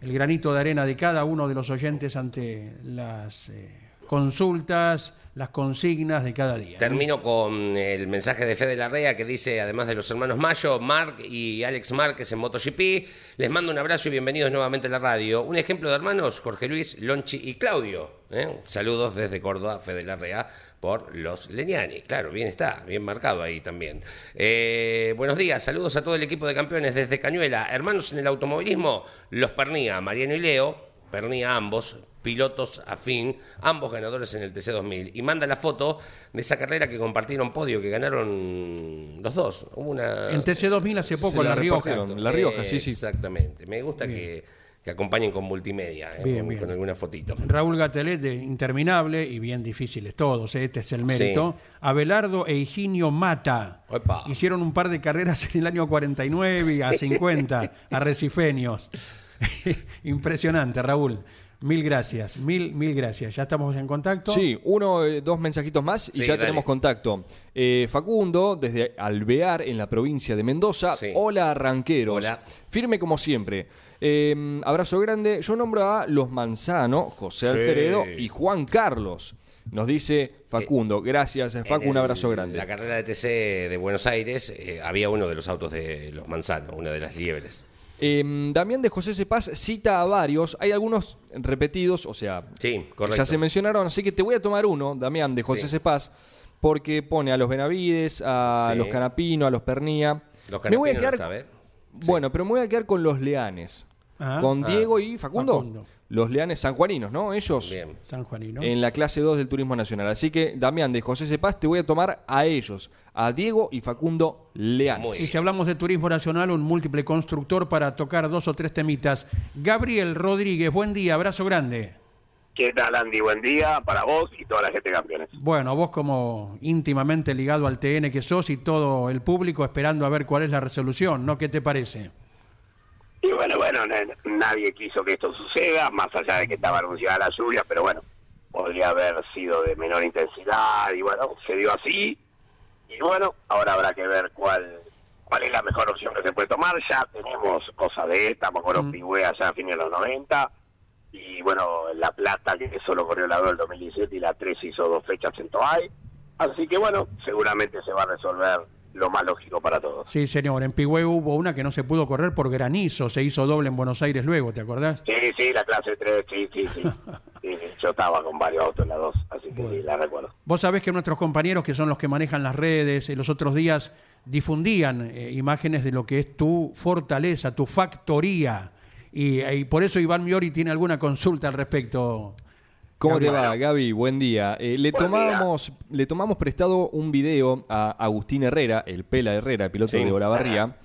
el granito de arena de cada uno de los oyentes ante las eh, consultas, las consignas de cada día. Termino con el mensaje de Fede Larrea que dice, además de los hermanos Mayo, Mark y Alex Márquez en MotoGP, les mando un abrazo y bienvenidos nuevamente a la radio. Un ejemplo de hermanos, Jorge Luis, Lonchi y Claudio. ¿eh? Saludos desde Córdoba, Fede Larrea, por los Leñani. Claro, bien está, bien marcado ahí también. Eh, buenos días, saludos a todo el equipo de campeones desde Cañuela. Hermanos en el automovilismo, los Pernía, Mariano y Leo, Pernía ambos, pilotos afín, ambos ganadores en el TC2000. Y manda la foto de esa carrera que compartieron podio, que ganaron los dos. Hubo una... En TC2000 hace poco Sí, en La Rioja. La Rioja, sí, sí. Exactamente. Me gusta que, que acompañen con multimedia, ¿eh? Bien, con, bien. con alguna fotito. Raúl Gatelet, de interminable y bien difíciles todos, ¿eh? este es el mérito. Abelardo e Higinio Mata hicieron un par de carreras en el año 49 y a 50, arrecifeños. Impresionante, Raúl. Mil gracias, mil, mil gracias. ¿Ya estamos en contacto? Sí, uno, eh, dos mensajitos más y Sí, ya dale. tenemos contacto. Eh, Facundo, desde Alvear, en la provincia de Mendoza. Sí. Hola, arranqueros. Hola. Firme como siempre. Eh, abrazo grande. Yo nombro a los Manzano, José Sí. Alfredo y Juan Carlos. Nos dice Facundo, gracias eh, Facu, En un el- abrazo grande. La carrera de TC de Buenos Aires eh, había uno de los autos de los manzanos, una de las liebres. Eh, Damián de José Cepaz cita a varios, hay algunos repetidos, o sea, Sí, que correcto. ya se mencionaron, así que te voy a tomar uno, Damián de José Sí. Cepaz, porque pone a los Benavides, a Sí. los Canapino, a los Pernía. Los me voy a Canapino no quedar, está, a ver. bueno, pero me voy a quedar con los Leanes, Ah. con Ah. Diego y Facundo. Facundo. Los Leanes sanjuaninos, ¿no? Ellos Bien. San Juanino. en la clase 2 del Turismo Nacional. Así que, Damián de José Cepaz, te voy a tomar a ellos, a Diego y Facundo Leanes. Muy Y si hablamos de turismo nacional, un múltiple constructor para tocar dos o tres temitas. Gabriel Rodríguez, buen día, abrazo grande. ¿Qué tal, Andy? Buen día para vos y toda la gente de campeones. Bueno, vos como íntimamente ligado al TN que sos y todo el público esperando a ver cuál es la resolución, ¿no? ¿Qué te parece? Y bueno, bueno, na- nadie quiso que esto suceda, más allá de que estaba anunciada la lluvia, pero bueno, podría haber sido de menor intensidad y bueno, se dio así. Y bueno, ahora habrá que ver cuál cuál es la mejor opción que se puede tomar. Ya tenemos cosas de esta, me acuerdo, Pigüe allá a fines de los 90. Y bueno, La Plata, que solo corrió la 2 del 2017 y la 3 hizo dos fechas en Toay. Así que bueno, seguramente se va a resolver lo más lógico para todos. Sí, señor, en Pigüe hubo una que no se pudo correr por granizo, se hizo doble en Buenos Aires luego, ¿te acordás? Sí, sí, la clase 3, sí, sí, sí. Yo estaba con varios autos en la 2, así que sí, la recuerdo. Vos sabés que nuestros compañeros, que son los que manejan las redes, eh, los otros días difundían eh, imágenes de lo que es tu fortaleza, tu factoría. Y, y por eso Iván Miori tiene alguna consulta al respecto. ¿Cómo te va, Gaby? Buen día. Eh, le, Buen tomamos, le tomamos prestado un video a Agustín Herrera, el Pela Herrera, piloto Sí. de Olavarría,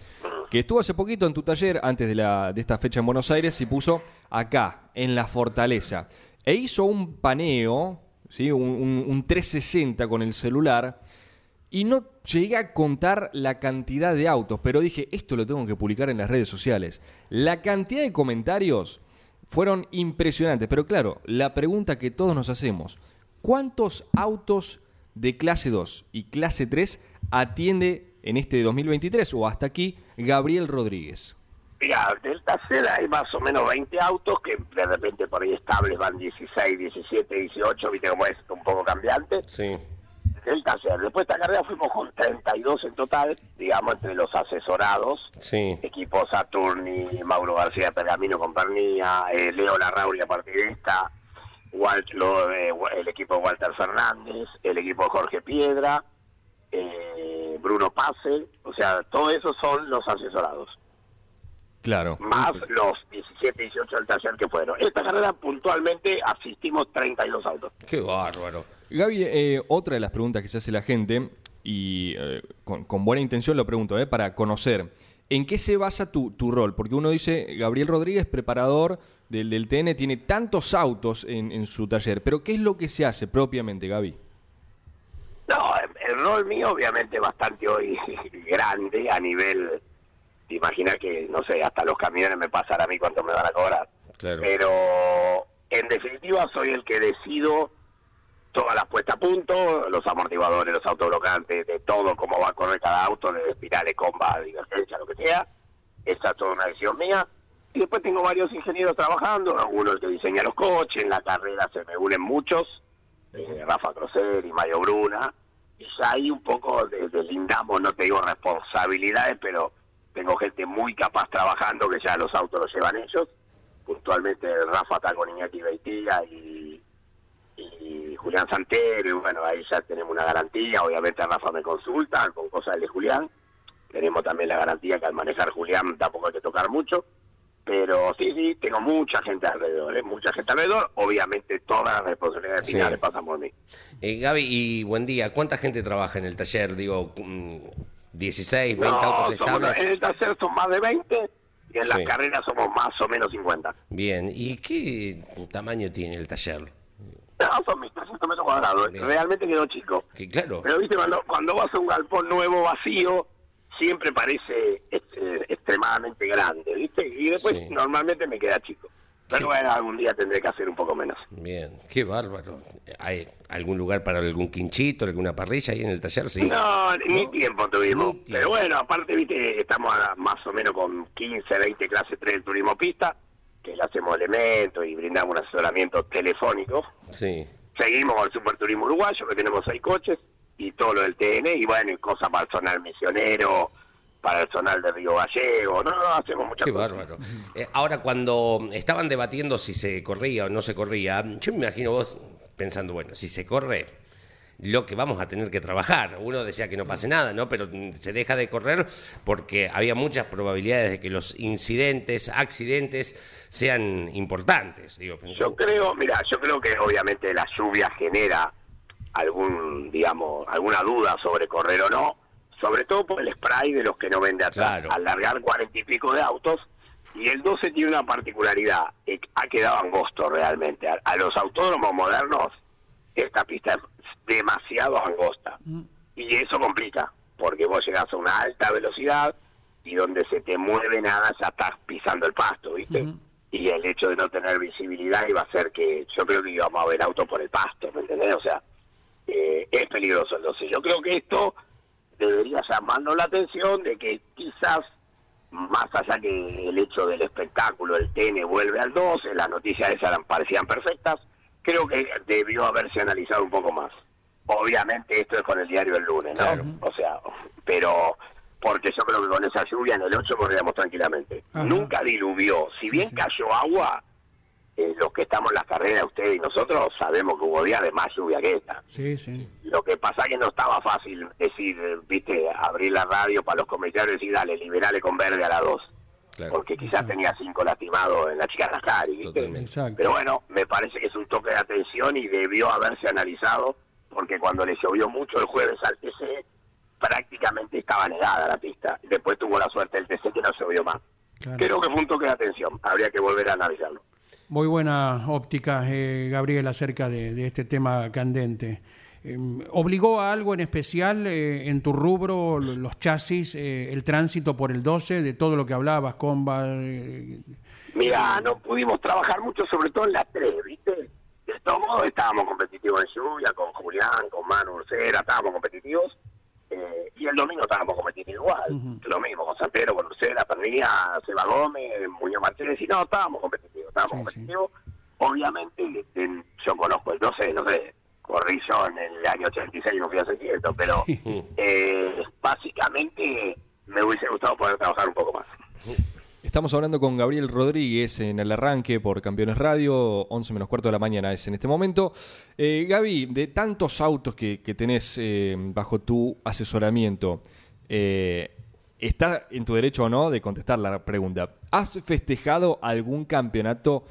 que estuvo hace poquito en tu taller, antes de, la, de esta fecha en Buenos Aires, y puso acá, en la fortaleza. E hizo un paneo, ¿sí? un, un- un 360 con el celular, y no llegué a contar la cantidad de autos, pero dije, esto lo tengo que publicar en las redes sociales. La cantidad de comentarios fueron impresionantes, pero claro, la pregunta que todos nos hacemos, ¿cuántos autos de clase 2 y clase 3 atiende en este 2023 o hasta aquí Gabriel Rodríguez? Mira, del taller hay más o menos 20 autos que de repente por ahí estables van 16, 17, 18, viste cómo es un poco cambiante. Sí. Taller. Después de esta carrera fuimos con 32 en total, digamos, entre los asesorados. Sí. Equipo Saturni, Mauro García Pergamino con Pernía, eh, Leo Larrauri a partir de esta, Walt- lo, eh, el equipo Walter Fernández, el equipo Jorge Piedra, eh, Bruno Pase, o sea, todo eso son los asesorados, Claro. más los 17, 18 del taller que fueron. Esta carrera puntualmente asistimos 32 autos. Qué bárbaro. Gaby, eh, otra de las preguntas que se hace la gente, y eh, con, con buena intención lo pregunto, eh, para conocer, ¿en qué se basa tu, tu rol? Porque uno dice, Gabriel Rodríguez, preparador del, del TN, tiene tantos autos en, en su taller, pero ¿qué es lo que se hace propiamente, Gaby? No, el rol mío obviamente bastante hoy grande a nivel, te imaginas que, no sé, hasta los camiones me pasan a mí cuánto me van a cobrar. Claro. Pero en definitiva soy el que decido todas las puestas a punto, los amortiguadores, los autoblocantes, de todo, cómo va a correr cada auto, de espirales, comba, divergencia, lo que sea. Esa es toda una decisión mía. Y después tengo varios ingenieros trabajando, uno el que diseña los coches, en la carrera se me unen muchos, eh, Rafa Crocer y Mario Bruna, y ya ahí un poco de- deslindamos, no te digo responsabilidades, pero tengo gente muy capaz trabajando que ya los autos los llevan ellos. Puntualmente Rafa está con Iñaki Beitía y, y Julián Santero, y bueno, ahí ya tenemos una garantía, obviamente Rafa me consulta con cosas de Julián, tenemos también la garantía que al manejar Julián tampoco hay que tocar mucho, pero sí, sí, tengo mucha gente alrededor, ¿eh? mucha gente alrededor, obviamente todas las responsabilidades Sí. finales pasan por mí. Eh, Gaby, y buen día. ¿Cuánta gente trabaja en el taller? Digo, mm, 16, 20 No, autos estables. en el taller son más de 20 y en las Sí. carreras somos más o menos 50. Bien. ¿Y qué tamaño tiene el taller? No, son 1.300 metros cuadrados, Bien. realmente quedó chico. Que claro. Pero viste, cuando, cuando vas a un galpón nuevo, vacío, siempre parece este, extremadamente grande, ¿viste? Y después Sí. normalmente me queda chico. Pero Sí. bueno, algún día tendré que hacer un poco menos. Bien. Qué bárbaro. ¿Hay algún lugar para algún quinchito, alguna parrilla ahí en el taller? Sí. No, ni tiempo tuvimos. Ni tiempo. Pero bueno, aparte, viste, estamos a- más o menos con 15, 20 clases 3 del turismo pista, que le hacemos elementos y brindamos un asesoramiento telefónico. Sí. seguimos con el Superturismo Uruguayo, que tenemos seis coches, y todo lo del TN, y bueno, y cosas para el zonal misionero, para el zonal de Río Gallego, no, no, hacemos muchas Qué cosas. bárbaro. Eh, ahora, cuando estaban debatiendo si se corría o no se corría, yo me imagino vos pensando, bueno, si se corre, lo que vamos a tener que trabajar. Uno decía que no pase nada, ¿no? Pero se deja de correr porque había muchas probabilidades de que los incidentes, accidentes sean importantes. Digo, Yo creo, mira, yo creo que obviamente la lluvia genera algún, digamos, alguna duda sobre correr o no, sobre todo por el spray de los que no ven de atrás. Claro. Al largar cuarenta y pico de autos, y el 12 tiene una particularidad, eh, ha quedado angosto realmente. A, a los autódromos modernos, esta pista es demasiado angosta. Y eso complica, porque vos llegás a una alta velocidad y donde se te mueve nada ya estás pisando el pasto, ¿viste? Y el hecho de no tener visibilidad iba a hacer que yo creo que íbamos a ver autos por el pasto, ¿me entendés? O sea, eh, es peligroso. Entonces yo creo que esto debería llamarnos la atención de que quizás más allá que el hecho del espectáculo, el TN vuelve al 12, las noticias esas parecían perfectas, creo que debió haberse analizado un poco más. Obviamente esto es con el diario el lunes, ¿no? O sea, pero porque yo creo que con esa lluvia en el 8 corríamos tranquilamente. Ajá. Nunca diluvió, si bien cayó agua, eh, los que estamos en las carreras, ustedes y nosotros, sabemos que hubo días de más lluvia que esta. Sí, sí. Lo que pasa que no estaba fácil decir, eh, viste, abrir la radio para los comentarios y decir, dale, liberale con verde a la 2. Claro. Porque quizás tenía cinco lastimados en la chica. Exacto. Pero bueno, me parece que es un toque de atención y debió haberse analizado, porque cuando le llovió mucho el jueves al TC, prácticamente estaba negada la pista. Después tuvo la suerte el TC que no llovió más. Claro. Creo que fue un toque de atención, habría que volver a analizarlo. Muy buena óptica, eh, Gabriel, acerca de, de este tema candente. Eh, ¿Obligó a algo en especial eh, en tu rubro, los chasis, eh, el tránsito por el 12, de todo lo que hablabas, comba? eh, Mira, no pudimos trabajar mucho, sobre todo en la 3, ¿viste? De todos modos, estábamos competitivos en lluvia, con Julián, con Manu Ursera, estábamos competitivos. eh, y el domingo estábamos competitivos igual. Lo mismo con Santero, con Ursera, Pernilla, Seba Gómez, Muñoz Martínez. Y no, estábamos competitivos, competitivos. Obviamente, en- yo conozco el 12, no sé, corrí yo en el año 86 y no fui a Seguimiento, pero eh, básicamente me hubiese gustado poder trabajar un poco más. Estamos hablando con Gabriel Rodríguez en el arranque por Campeones Radio, 11 menos cuarto de la mañana es en este momento. Eh, Gaby, de tantos autos que, que tenés eh, bajo tu asesoramiento, eh, está en tu derecho o no de contestar la pregunta. ¿Has festejado algún campeonato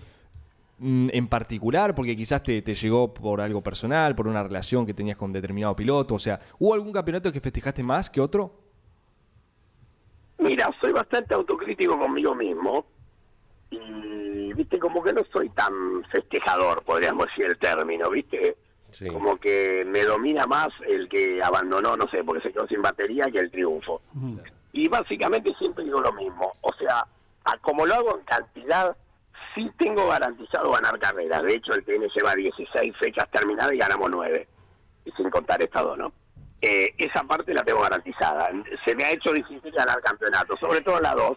mm, en particular? Porque quizás te, te llegó por algo personal, por una relación que tenías con determinado piloto. O sea, ¿hubo algún campeonato que festejaste más que otro? Mira, soy bastante autocrítico conmigo mismo y, viste, como que no soy tan festejador, podríamos decir el término, viste. Sí. Como que me domina más el que abandonó, no sé, porque se quedó sin batería que el triunfo. Y básicamente siempre digo lo mismo, o sea, como lo hago en cantidad, sí tengo garantizado ganar carreras. De hecho, el TN lleva 16 fechas terminadas y ganamos 9, y sin contar estas dos, ¿no? Eh, esa parte la tengo garantizada. Se me ha hecho difícil ganar campeonatos, sobre todo la 2.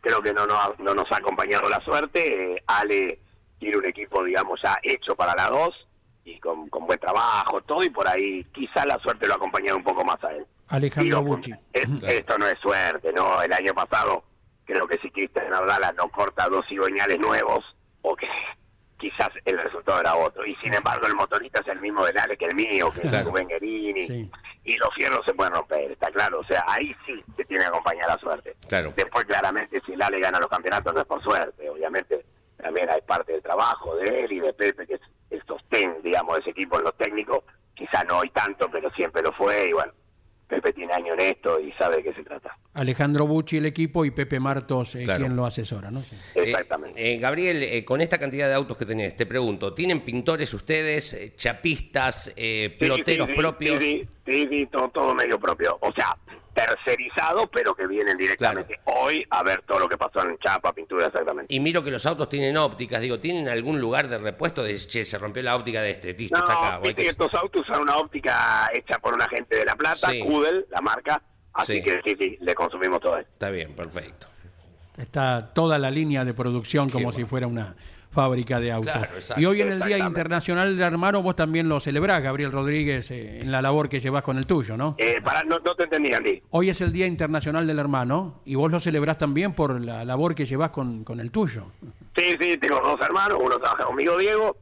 Creo que no, nos- no nos ha acompañado la suerte. Eh, Ale tiene un equipo, digamos, ya hecho para la 2 y con, con buen trabajo, todo, y por ahí quizá la suerte lo ha acompañado un poco más a él. Alejandro Digo, Bucci. es- Esto no es suerte, ¿no? El año pasado creo que si Cristian Abdala no corta dos cigüeñales nuevos, o que quizás el resultado era otro. Y sin embargo el motorista es el mismo del Ale que el mío, que es. Rubén Guerini. Sí. Y los fierros se pueden romper, está claro. O sea, ahí sí te tiene que acompañar la suerte. Claro. Después, claramente, si el Ale gana los campeonatos no es por suerte. Obviamente, también hay parte del trabajo de él y de Pepe, que es el sostén, digamos, de ese equipo en los técnicos. Quizá no hoy tanto, pero siempre lo fue. Y bueno, Pepe tiene año en esto y sabe de qué se trata. Alejandro Bucci, el equipo, y Pepe Martos, eh, Claro. quien lo asesora, ¿no? Sí. Eh, Exactamente. eh, Gabriel, eh, con esta cantidad de autos que tenés, te pregunto, ¿tienen pintores ustedes, eh, chapistas, eh, peloteros Sí, sí, sí, propios? Sí, sí, sí, sí, todo, todo medio propio. O sea, tercerizado, pero que vienen directamente hoy a ver todo lo que pasó en Chapa, pintura, exactamente. Y miro que los autos tienen ópticas, digo, ¿tienen algún lugar de repuesto de, che, se rompió la óptica de este, listo, está acá? Viste que- que estos autos usan una óptica hecha por una gente de La Plata, Sí. Kudel, la marca. Así Sí. que sí, sí, le consumimos todo esto. Está bien, perfecto. Está toda la línea de producción como Qué si fuera una, fábrica de autos. Claro, y hoy en el Día. Internacional del Hermano vos también lo celebrás, Gabriel Rodríguez, eh, en la labor que llevas con el tuyo, ¿no? Eh, para, no, no te entendí, Andy. Hoy es el Día Internacional del Hermano y vos lo celebrás también por la labor que llevas con, con el tuyo. Sí, sí, tengo dos hermanos, uno trabaja conmigo, Diego,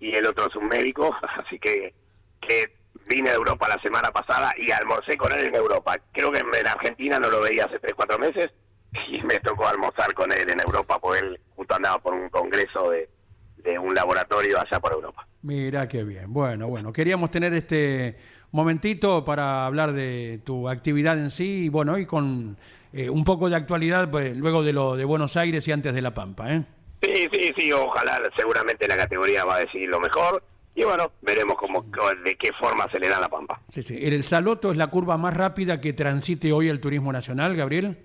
y el otro es un médico, así que, que vine de Europa la semana pasada y almorcé con él en Europa. Creo que en Argentina no lo veía hace 3, 4 meses y me tocó almorzar con él en Europa porque él justo andaba por un congreso de, de un laboratorio allá por Europa. Mira qué bien. Bueno, bueno, queríamos tener este momentito para hablar de tu actividad en sí y bueno, y con eh, un poco de actualidad pues, luego de lo de Buenos Aires y antes de La Pampa, ¿eh? Sí, sí, sí, ojalá seguramente la categoría va a decidir lo mejor y bueno, veremos cómo, de qué forma se le da la pampa. Sí, sí. ¿El Saloto es la curva más rápida que transite hoy el turismo nacional, Gabriel?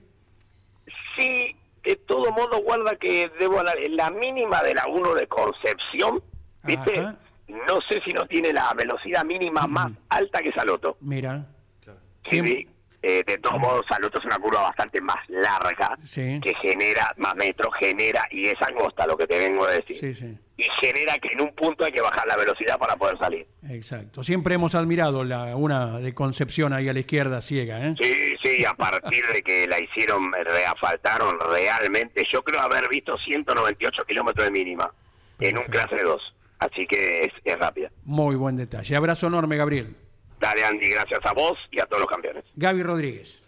Sí, de todo modo guarda que debo la, la mínima de la 1 de Concepción, ¿viste? Ajá. No sé si no tiene la velocidad mínima más alta que Saloto. Mira. Siem- sí. Eh, de todos modos, Saloto es una curva bastante más larga, Sí. que genera más metros, genera, y es angosta lo que te vengo a decir. Sí, sí. Y genera que en un punto hay que bajar la velocidad para poder salir. Exacto. Siempre hemos admirado la una de Concepción ahí a la izquierda ciega, ¿eh? Sí, sí, a partir de que la hicieron, reafaltaron realmente. Yo creo haber visto 198 kilómetros de mínima en un clase 2. Así que es, es rápida. Muy buen detalle. Abrazo enorme, Gabriel. Dale, Andy, gracias a vos y a todos los campeones. Gaby Rodríguez.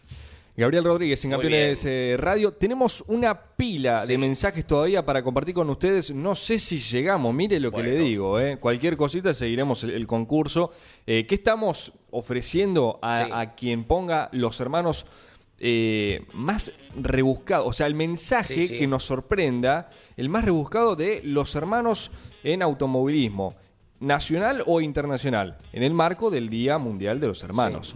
Gabriel Rodríguez, en Muy Campeones eh, Radio. Tenemos una pila de mensajes todavía para compartir con ustedes. No sé si llegamos, mire lo que le digo. eh. Cualquier cosita seguiremos el, el concurso. Eh, ¿Qué estamos ofreciendo a, Sí. a quien ponga los hermanos eh, más rebuscados? O sea, el mensaje Sí, sí. que nos sorprenda, el más rebuscado de los hermanos en automovilismo, nacional o internacional, en el marco del Día Mundial de los Hermanos.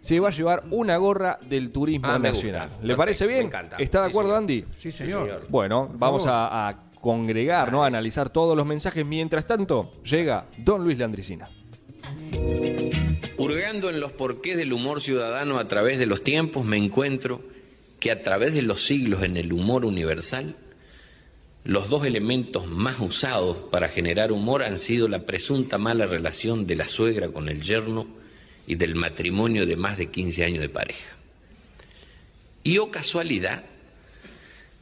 Se va a llevar una gorra del turismo Ah, gusta. nacional. ¿Le Perfecto, parece bien? me encanta. ¿Está de Sí, acuerdo, señor. Andy? Sí, señor. Bueno, vamos a, a congregar, ¿no? A analizar todos los mensajes. Mientras tanto, llega Don Luis Landricina. Hurgando en los porqués del humor ciudadano a través de los tiempos, me encuentro que a través de los siglos en el humor universal, los dos elementos más usados para generar humor han sido la presunta mala relación de la suegra con el yerno y del matrimonio de más de 15 años de pareja. Y o casualidad,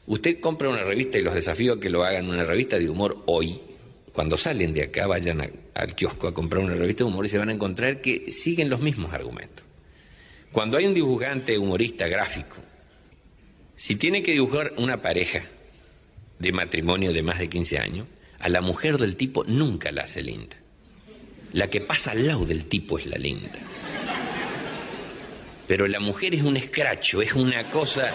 usted compra una revista y los desafío a que lo hagan una revista de humor hoy. Cuando salen de acá, vayan al kiosco a comprar una revista de humor y se van a encontrar que siguen los mismos argumentos. Cuando hay un dibujante humorista gráfico, si tiene que dibujar una pareja de matrimonio de más de 15 años, a la mujer del tipo nunca la hace linda. La que pasa al lado del tipo es la linda. Pero la mujer es un escracho, es una cosa...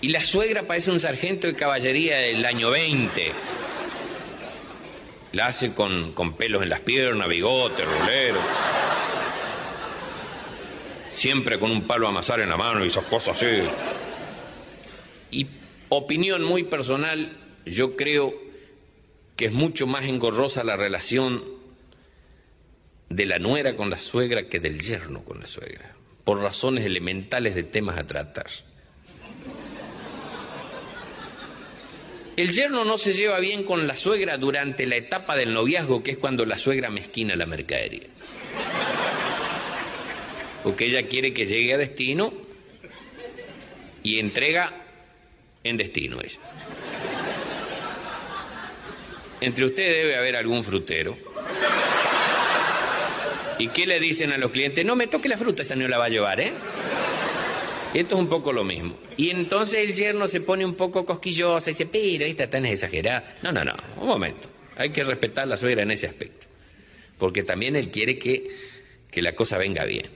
Y la suegra parece un sargento de caballería del año 20. La hace con, con pelos en las piernas, bigote, rolero. Siempre con un palo a amasar en la mano y esas cosas así. Opinión muy personal, yo creo que es mucho más engorrosa la relación de la nuera con la suegra que del yerno con la suegra, por razones elementales de temas a tratar. El yerno no se lleva bien con la suegra durante la etapa del noviazgo, que es cuando la suegra mezquina la mercadería. Porque ella quiere que llegue a destino y entrega en destino ella. Entre ustedes debe haber algún frutero. ¿Y qué le dicen a los clientes? No me toque la fruta, esa no la va a llevar, ¿eh? Esto es un poco lo mismo. Y entonces el yerno se pone un poco cosquilloso y dice, pero esta tan exagerada. No, no, no, un momento. Hay que respetar a la suegra en ese aspecto. Porque también él quiere que, que la cosa venga bien.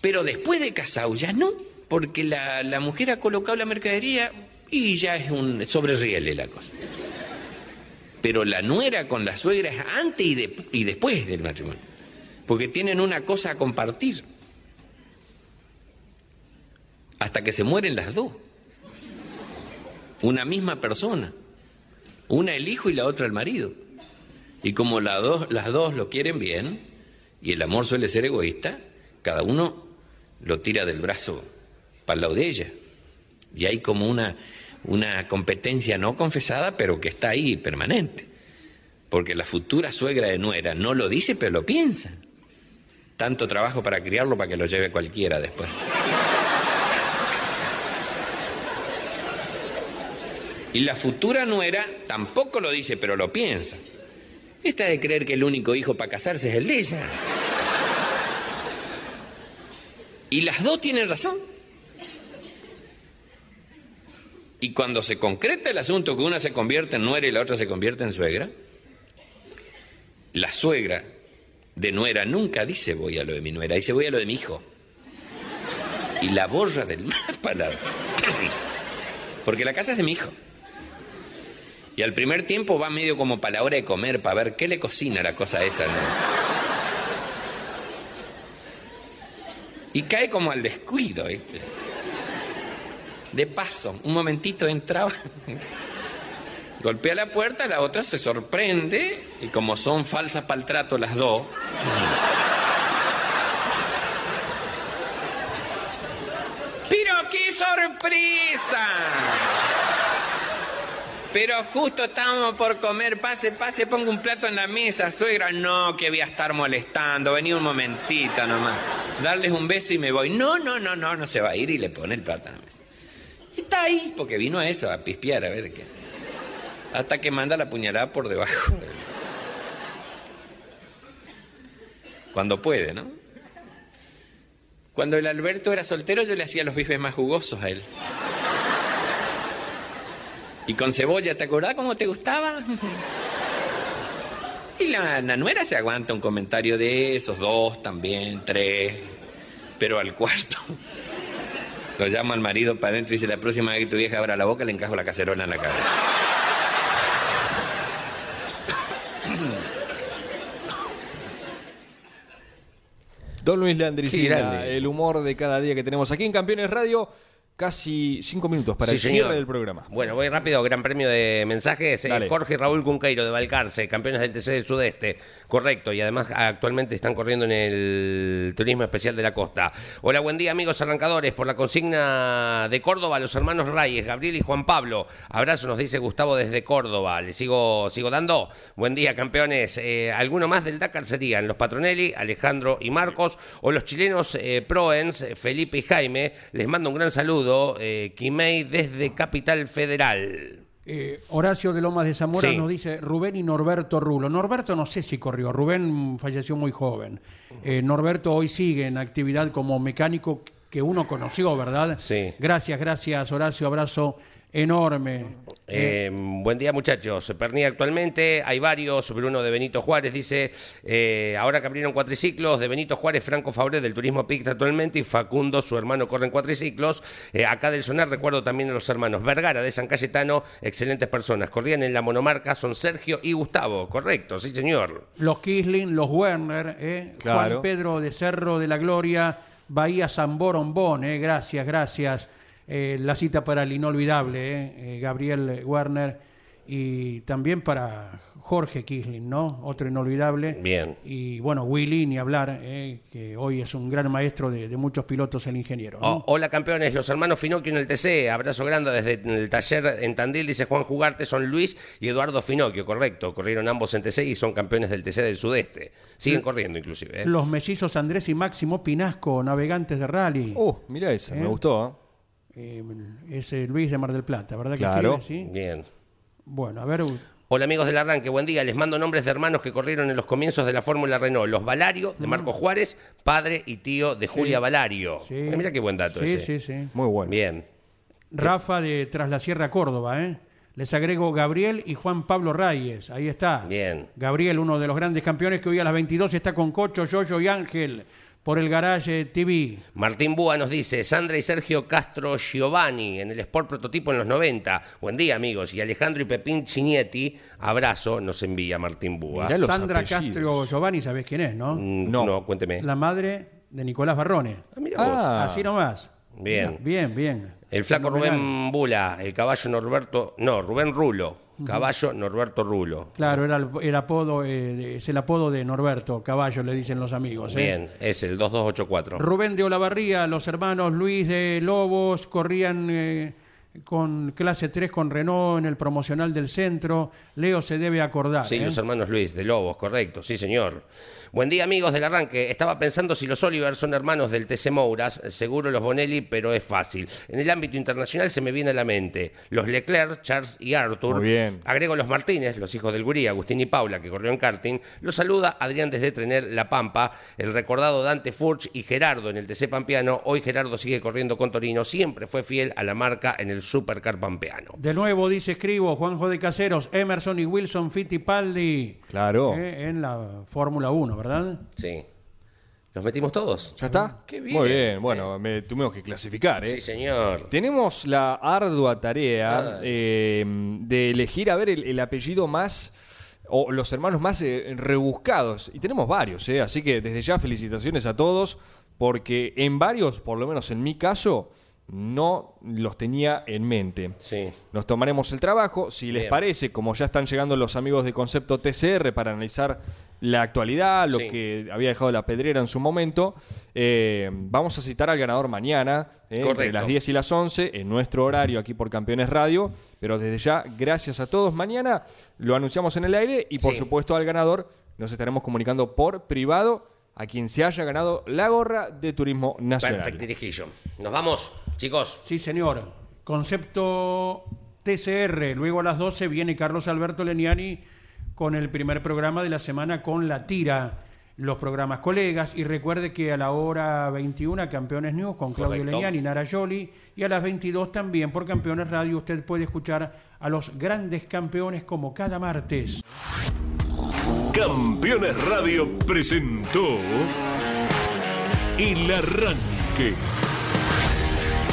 Pero después de casado ya no, porque la, la mujer ha colocado la mercadería y ya es un sobreriele la cosa. Pero la nuera con la suegra es antes y, de- y después del matrimonio. Porque tienen una cosa a compartir. Hasta que se mueren las dos. Una misma persona. Una el hijo y la otra el marido. Y como dos, las dos lo quieren bien, y el amor suele ser egoísta, cada uno lo tira del brazo para el lado de ella. Y hay como una, una competencia no confesada, pero que está ahí permanente. Porque la futura suegra de nuera no lo dice, pero lo piensa. Tanto trabajo para criarlo para que lo lleve cualquiera después. Y la futura nuera tampoco lo dice, pero lo piensa. Esta de creer que el único hijo para casarse es el de ella. Y las dos tienen razón. Y cuando se concreta el asunto que una se convierte en nuera y la otra se convierte en suegra, la suegra de nuera nunca dice voy a lo de mi nuera, dice voy a lo de mi hijo. Y la borra del mapa. la- Porque la casa es de mi hijo. Y al primer tiempo va medio como para la hora de comer, para ver qué le cocina la cosa esa. ¿no? Y cae como al descuido, ¿viste? De paso, un momentito entraba, golpea la puerta, la otra se sorprende, y como son falsas para el trato las dos, ¡Pero qué sorpresa! Pero justo estábamos por comer, pase, pase, pongo un plato en la mesa, suegra. No, que voy a estar molestando, vení un momentito nomás. Darles un beso y me voy. No, no, no, no, no se va a ir y le pone el plato en la mesa. Ahí, porque vino a eso, a pispear, a ver qué. Hasta que manda la puñalada por debajo. Cuando puede, ¿no? Cuando el Alberto era soltero, yo le hacía los bifes más jugosos a él. Y con cebolla, ¿te acordás cómo te gustaba? Y la, la nuera se aguanta un comentario de esos, dos también, tres, pero al cuarto. Lo llama al marido para adentro y dice, la próxima vez que tu vieja abra la boca le encajo la cacerola en la cabeza. Don Luis Landricina, el humor de cada día que tenemos aquí en Campeones Radio. Casi cinco minutos para Sí, el señor. cierre del programa. Bueno, voy rápido, gran premio de mensajes. Eh, Dale. Jorge y Raúl Cunqueiro de Balcarce, campeones del TC del Sudeste. Correcto, y además actualmente están corriendo en el Turismo Especial de la Costa. Hola, buen día, amigos arrancadores. Por la consigna de Córdoba, los hermanos Reyes, Gabriel y Juan Pablo. Abrazo, nos dice Gustavo desde Córdoba. Le sigo, sigo dando. Buen día, campeones. Eh, ¿Alguno más del Dakar serían los Patronelli, Alejandro y Marcos, o los chilenos eh, Proens, Felipe y Jaime? Les mando un gran saludo. Eh, Quimei desde Capital Federal. Eh, Horacio de Lomas de Zamora Sí. nos dice Rubén y Norberto Rulo. Norberto no sé si corrió, Rubén falleció muy joven. Eh, Norberto hoy sigue en actividad como mecánico que uno conoció, ¿verdad? Sí. Gracias, gracias Horacio, abrazo enorme. Eh, buen día muchachos. Pernía actualmente, hay varios. Bruno de Benito Juárez dice, eh, ahora que abrieron cuatriciclos, de Benito Juárez, Franco Fabré del Turismo PIC actualmente y Facundo, su hermano, corren cuatriciclos. Eh, acá del Sonar recuerdo también a los hermanos Vergara de San Cayetano, excelentes personas. Corrían en la monomarca, son Sergio y Gustavo, correcto, sí señor. Los Kisling, los Werner, eh, Claro. Juan Pedro de Cerro de la Gloria, Bahía San Borombón, eh, gracias, gracias. Eh, la cita para el inolvidable, eh, eh, Gabriel Werner, y también para Jorge Kisling, ¿no? Otro inolvidable. Bien. Y bueno, Willy, ni hablar, eh, que hoy es un gran maestro de, de muchos pilotos, el ingeniero. ¿no? Oh, hola campeones, los hermanos Finocchio en el TC, abrazo grande desde el taller en Tandil, dice Juan Jugarte, son Luis y Eduardo Finocchio, correcto, corrieron ambos en TC y son campeones del TC del Sudeste, siguen corriendo inclusive. ¿eh? Los mellizos Andrés y Máximo Pinasco, navegantes de rally. Uh, mira esa, me ¿Eh? gustó. ¿Eh? Ese Luis de Mar del Plata, ¿verdad Claro. que escribe? Sí. Bien. Bueno, a ver, Hola amigos del arranque, buen día, les mando nombres de hermanos que corrieron en los comienzos de la Fórmula Renault, los Valario, de Marco Juárez, padre y tío de Julia Valario. Sí. Eh, Mira qué buen dato sí, ese. sí, sí. Muy bueno. Bien. Rafa de Tras la Sierra Córdoba, ¿eh? Les agrego Gabriel y Juan Pablo Reyes. Ahí está. Bien. Gabriel, uno de los grandes campeones que hoy a las 22 está con Cocho, Yoyo y Ángel por el Garage TV. Martín Búa nos dice, Sandra y Sergio Castro Giovanni en el Sport Prototipo en los 90. Buen día, amigos. Y Alejandro y Pepín Chinietti, abrazo, nos envía Martín Búa. Mirá los Sandra apellidos. Castro Giovanni, ¿sabés quién es, no? Mm, No. No, cuénteme. La madre de Nicolás Barrone. Ah, mira vos. Ah. Así nomás. Bien. Bien, bien. El flaco. Rubén Bula, el caballo Norberto, no, Rubén Rulo, caballo Norberto Rulo. Claro, era el, el apodo, eh, es el apodo de Norberto Caballo, le dicen los amigos. ¿eh? Bien, es el 2284. Rubén de Olavarría, los hermanos Luis de Lobos corrían eh, con clase 3 con Renault en el promocional del centro. Leo se debe acordar. Sí, ¿eh? los hermanos Luis, de Lobos, correcto, sí señor. Buen día amigos del arranque. Estaba pensando si los Oliver son hermanos del TC Mouras, seguro los Bonelli, pero es fácil. En el ámbito internacional se me viene a la mente los Leclerc, Charles y Arthur. Muy bien. Agrego los Martínez, los hijos del Gurí, Agustín y Paula, que corrió en karting. Los saluda Adrián desde Trener La Pampa, el recordado Dante Furch y Gerardo en el TC Pampeano. Hoy Gerardo sigue corriendo con Torino, siempre fue fiel a la marca en el Supercar Pampeano. De nuevo dice escribo Juanjo de Caseros, Emerson y Wilson Fittipaldi. Claro. eh, en la Fórmula 1, ¿verdad? Sí. ¿Los metimos todos? ¿Ya está? Qué bien. Muy bien. Bueno, me tuvimos que clasificar, ¿eh? Sí, señor. Tenemos la ardua tarea Ay. eh, de elegir, a ver, el, el apellido más, o los hermanos más eh, rebuscados. Y tenemos varios, ¿eh? Así que desde ya felicitaciones a todos, porque en varios, por lo menos en mi caso, no los tenía en mente. Sí. Nos tomaremos el trabajo, si les Bien. parece, como ya están llegando los amigos de Concepto TCR para analizar la actualidad, lo Sí. que había dejado la pedrera en su momento, eh, vamos a citar al ganador mañana, eh, entre las 10 y las 11, en nuestro horario aquí por Campeones Radio, pero desde ya, gracias a todos. Mañana lo anunciamos en el aire y por Sí. supuesto al ganador nos estaremos comunicando por privado a quien se haya ganado la gorra de Turismo Nacional. Perfecto. Nos vamos, chicos. Sí, señor. Concepto TCR. Luego a las 12 viene Carlos Alberto Leniani con el primer programa de la semana con la tira. Los programas colegas. Y recuerde que a la hora 21 Campeones News con Claudio. Leniani y Nara Yoli. Y a las 22 también por Campeones Radio usted puede escuchar a los grandes campeones como cada martes. Campeones Radio presentó El Arranque.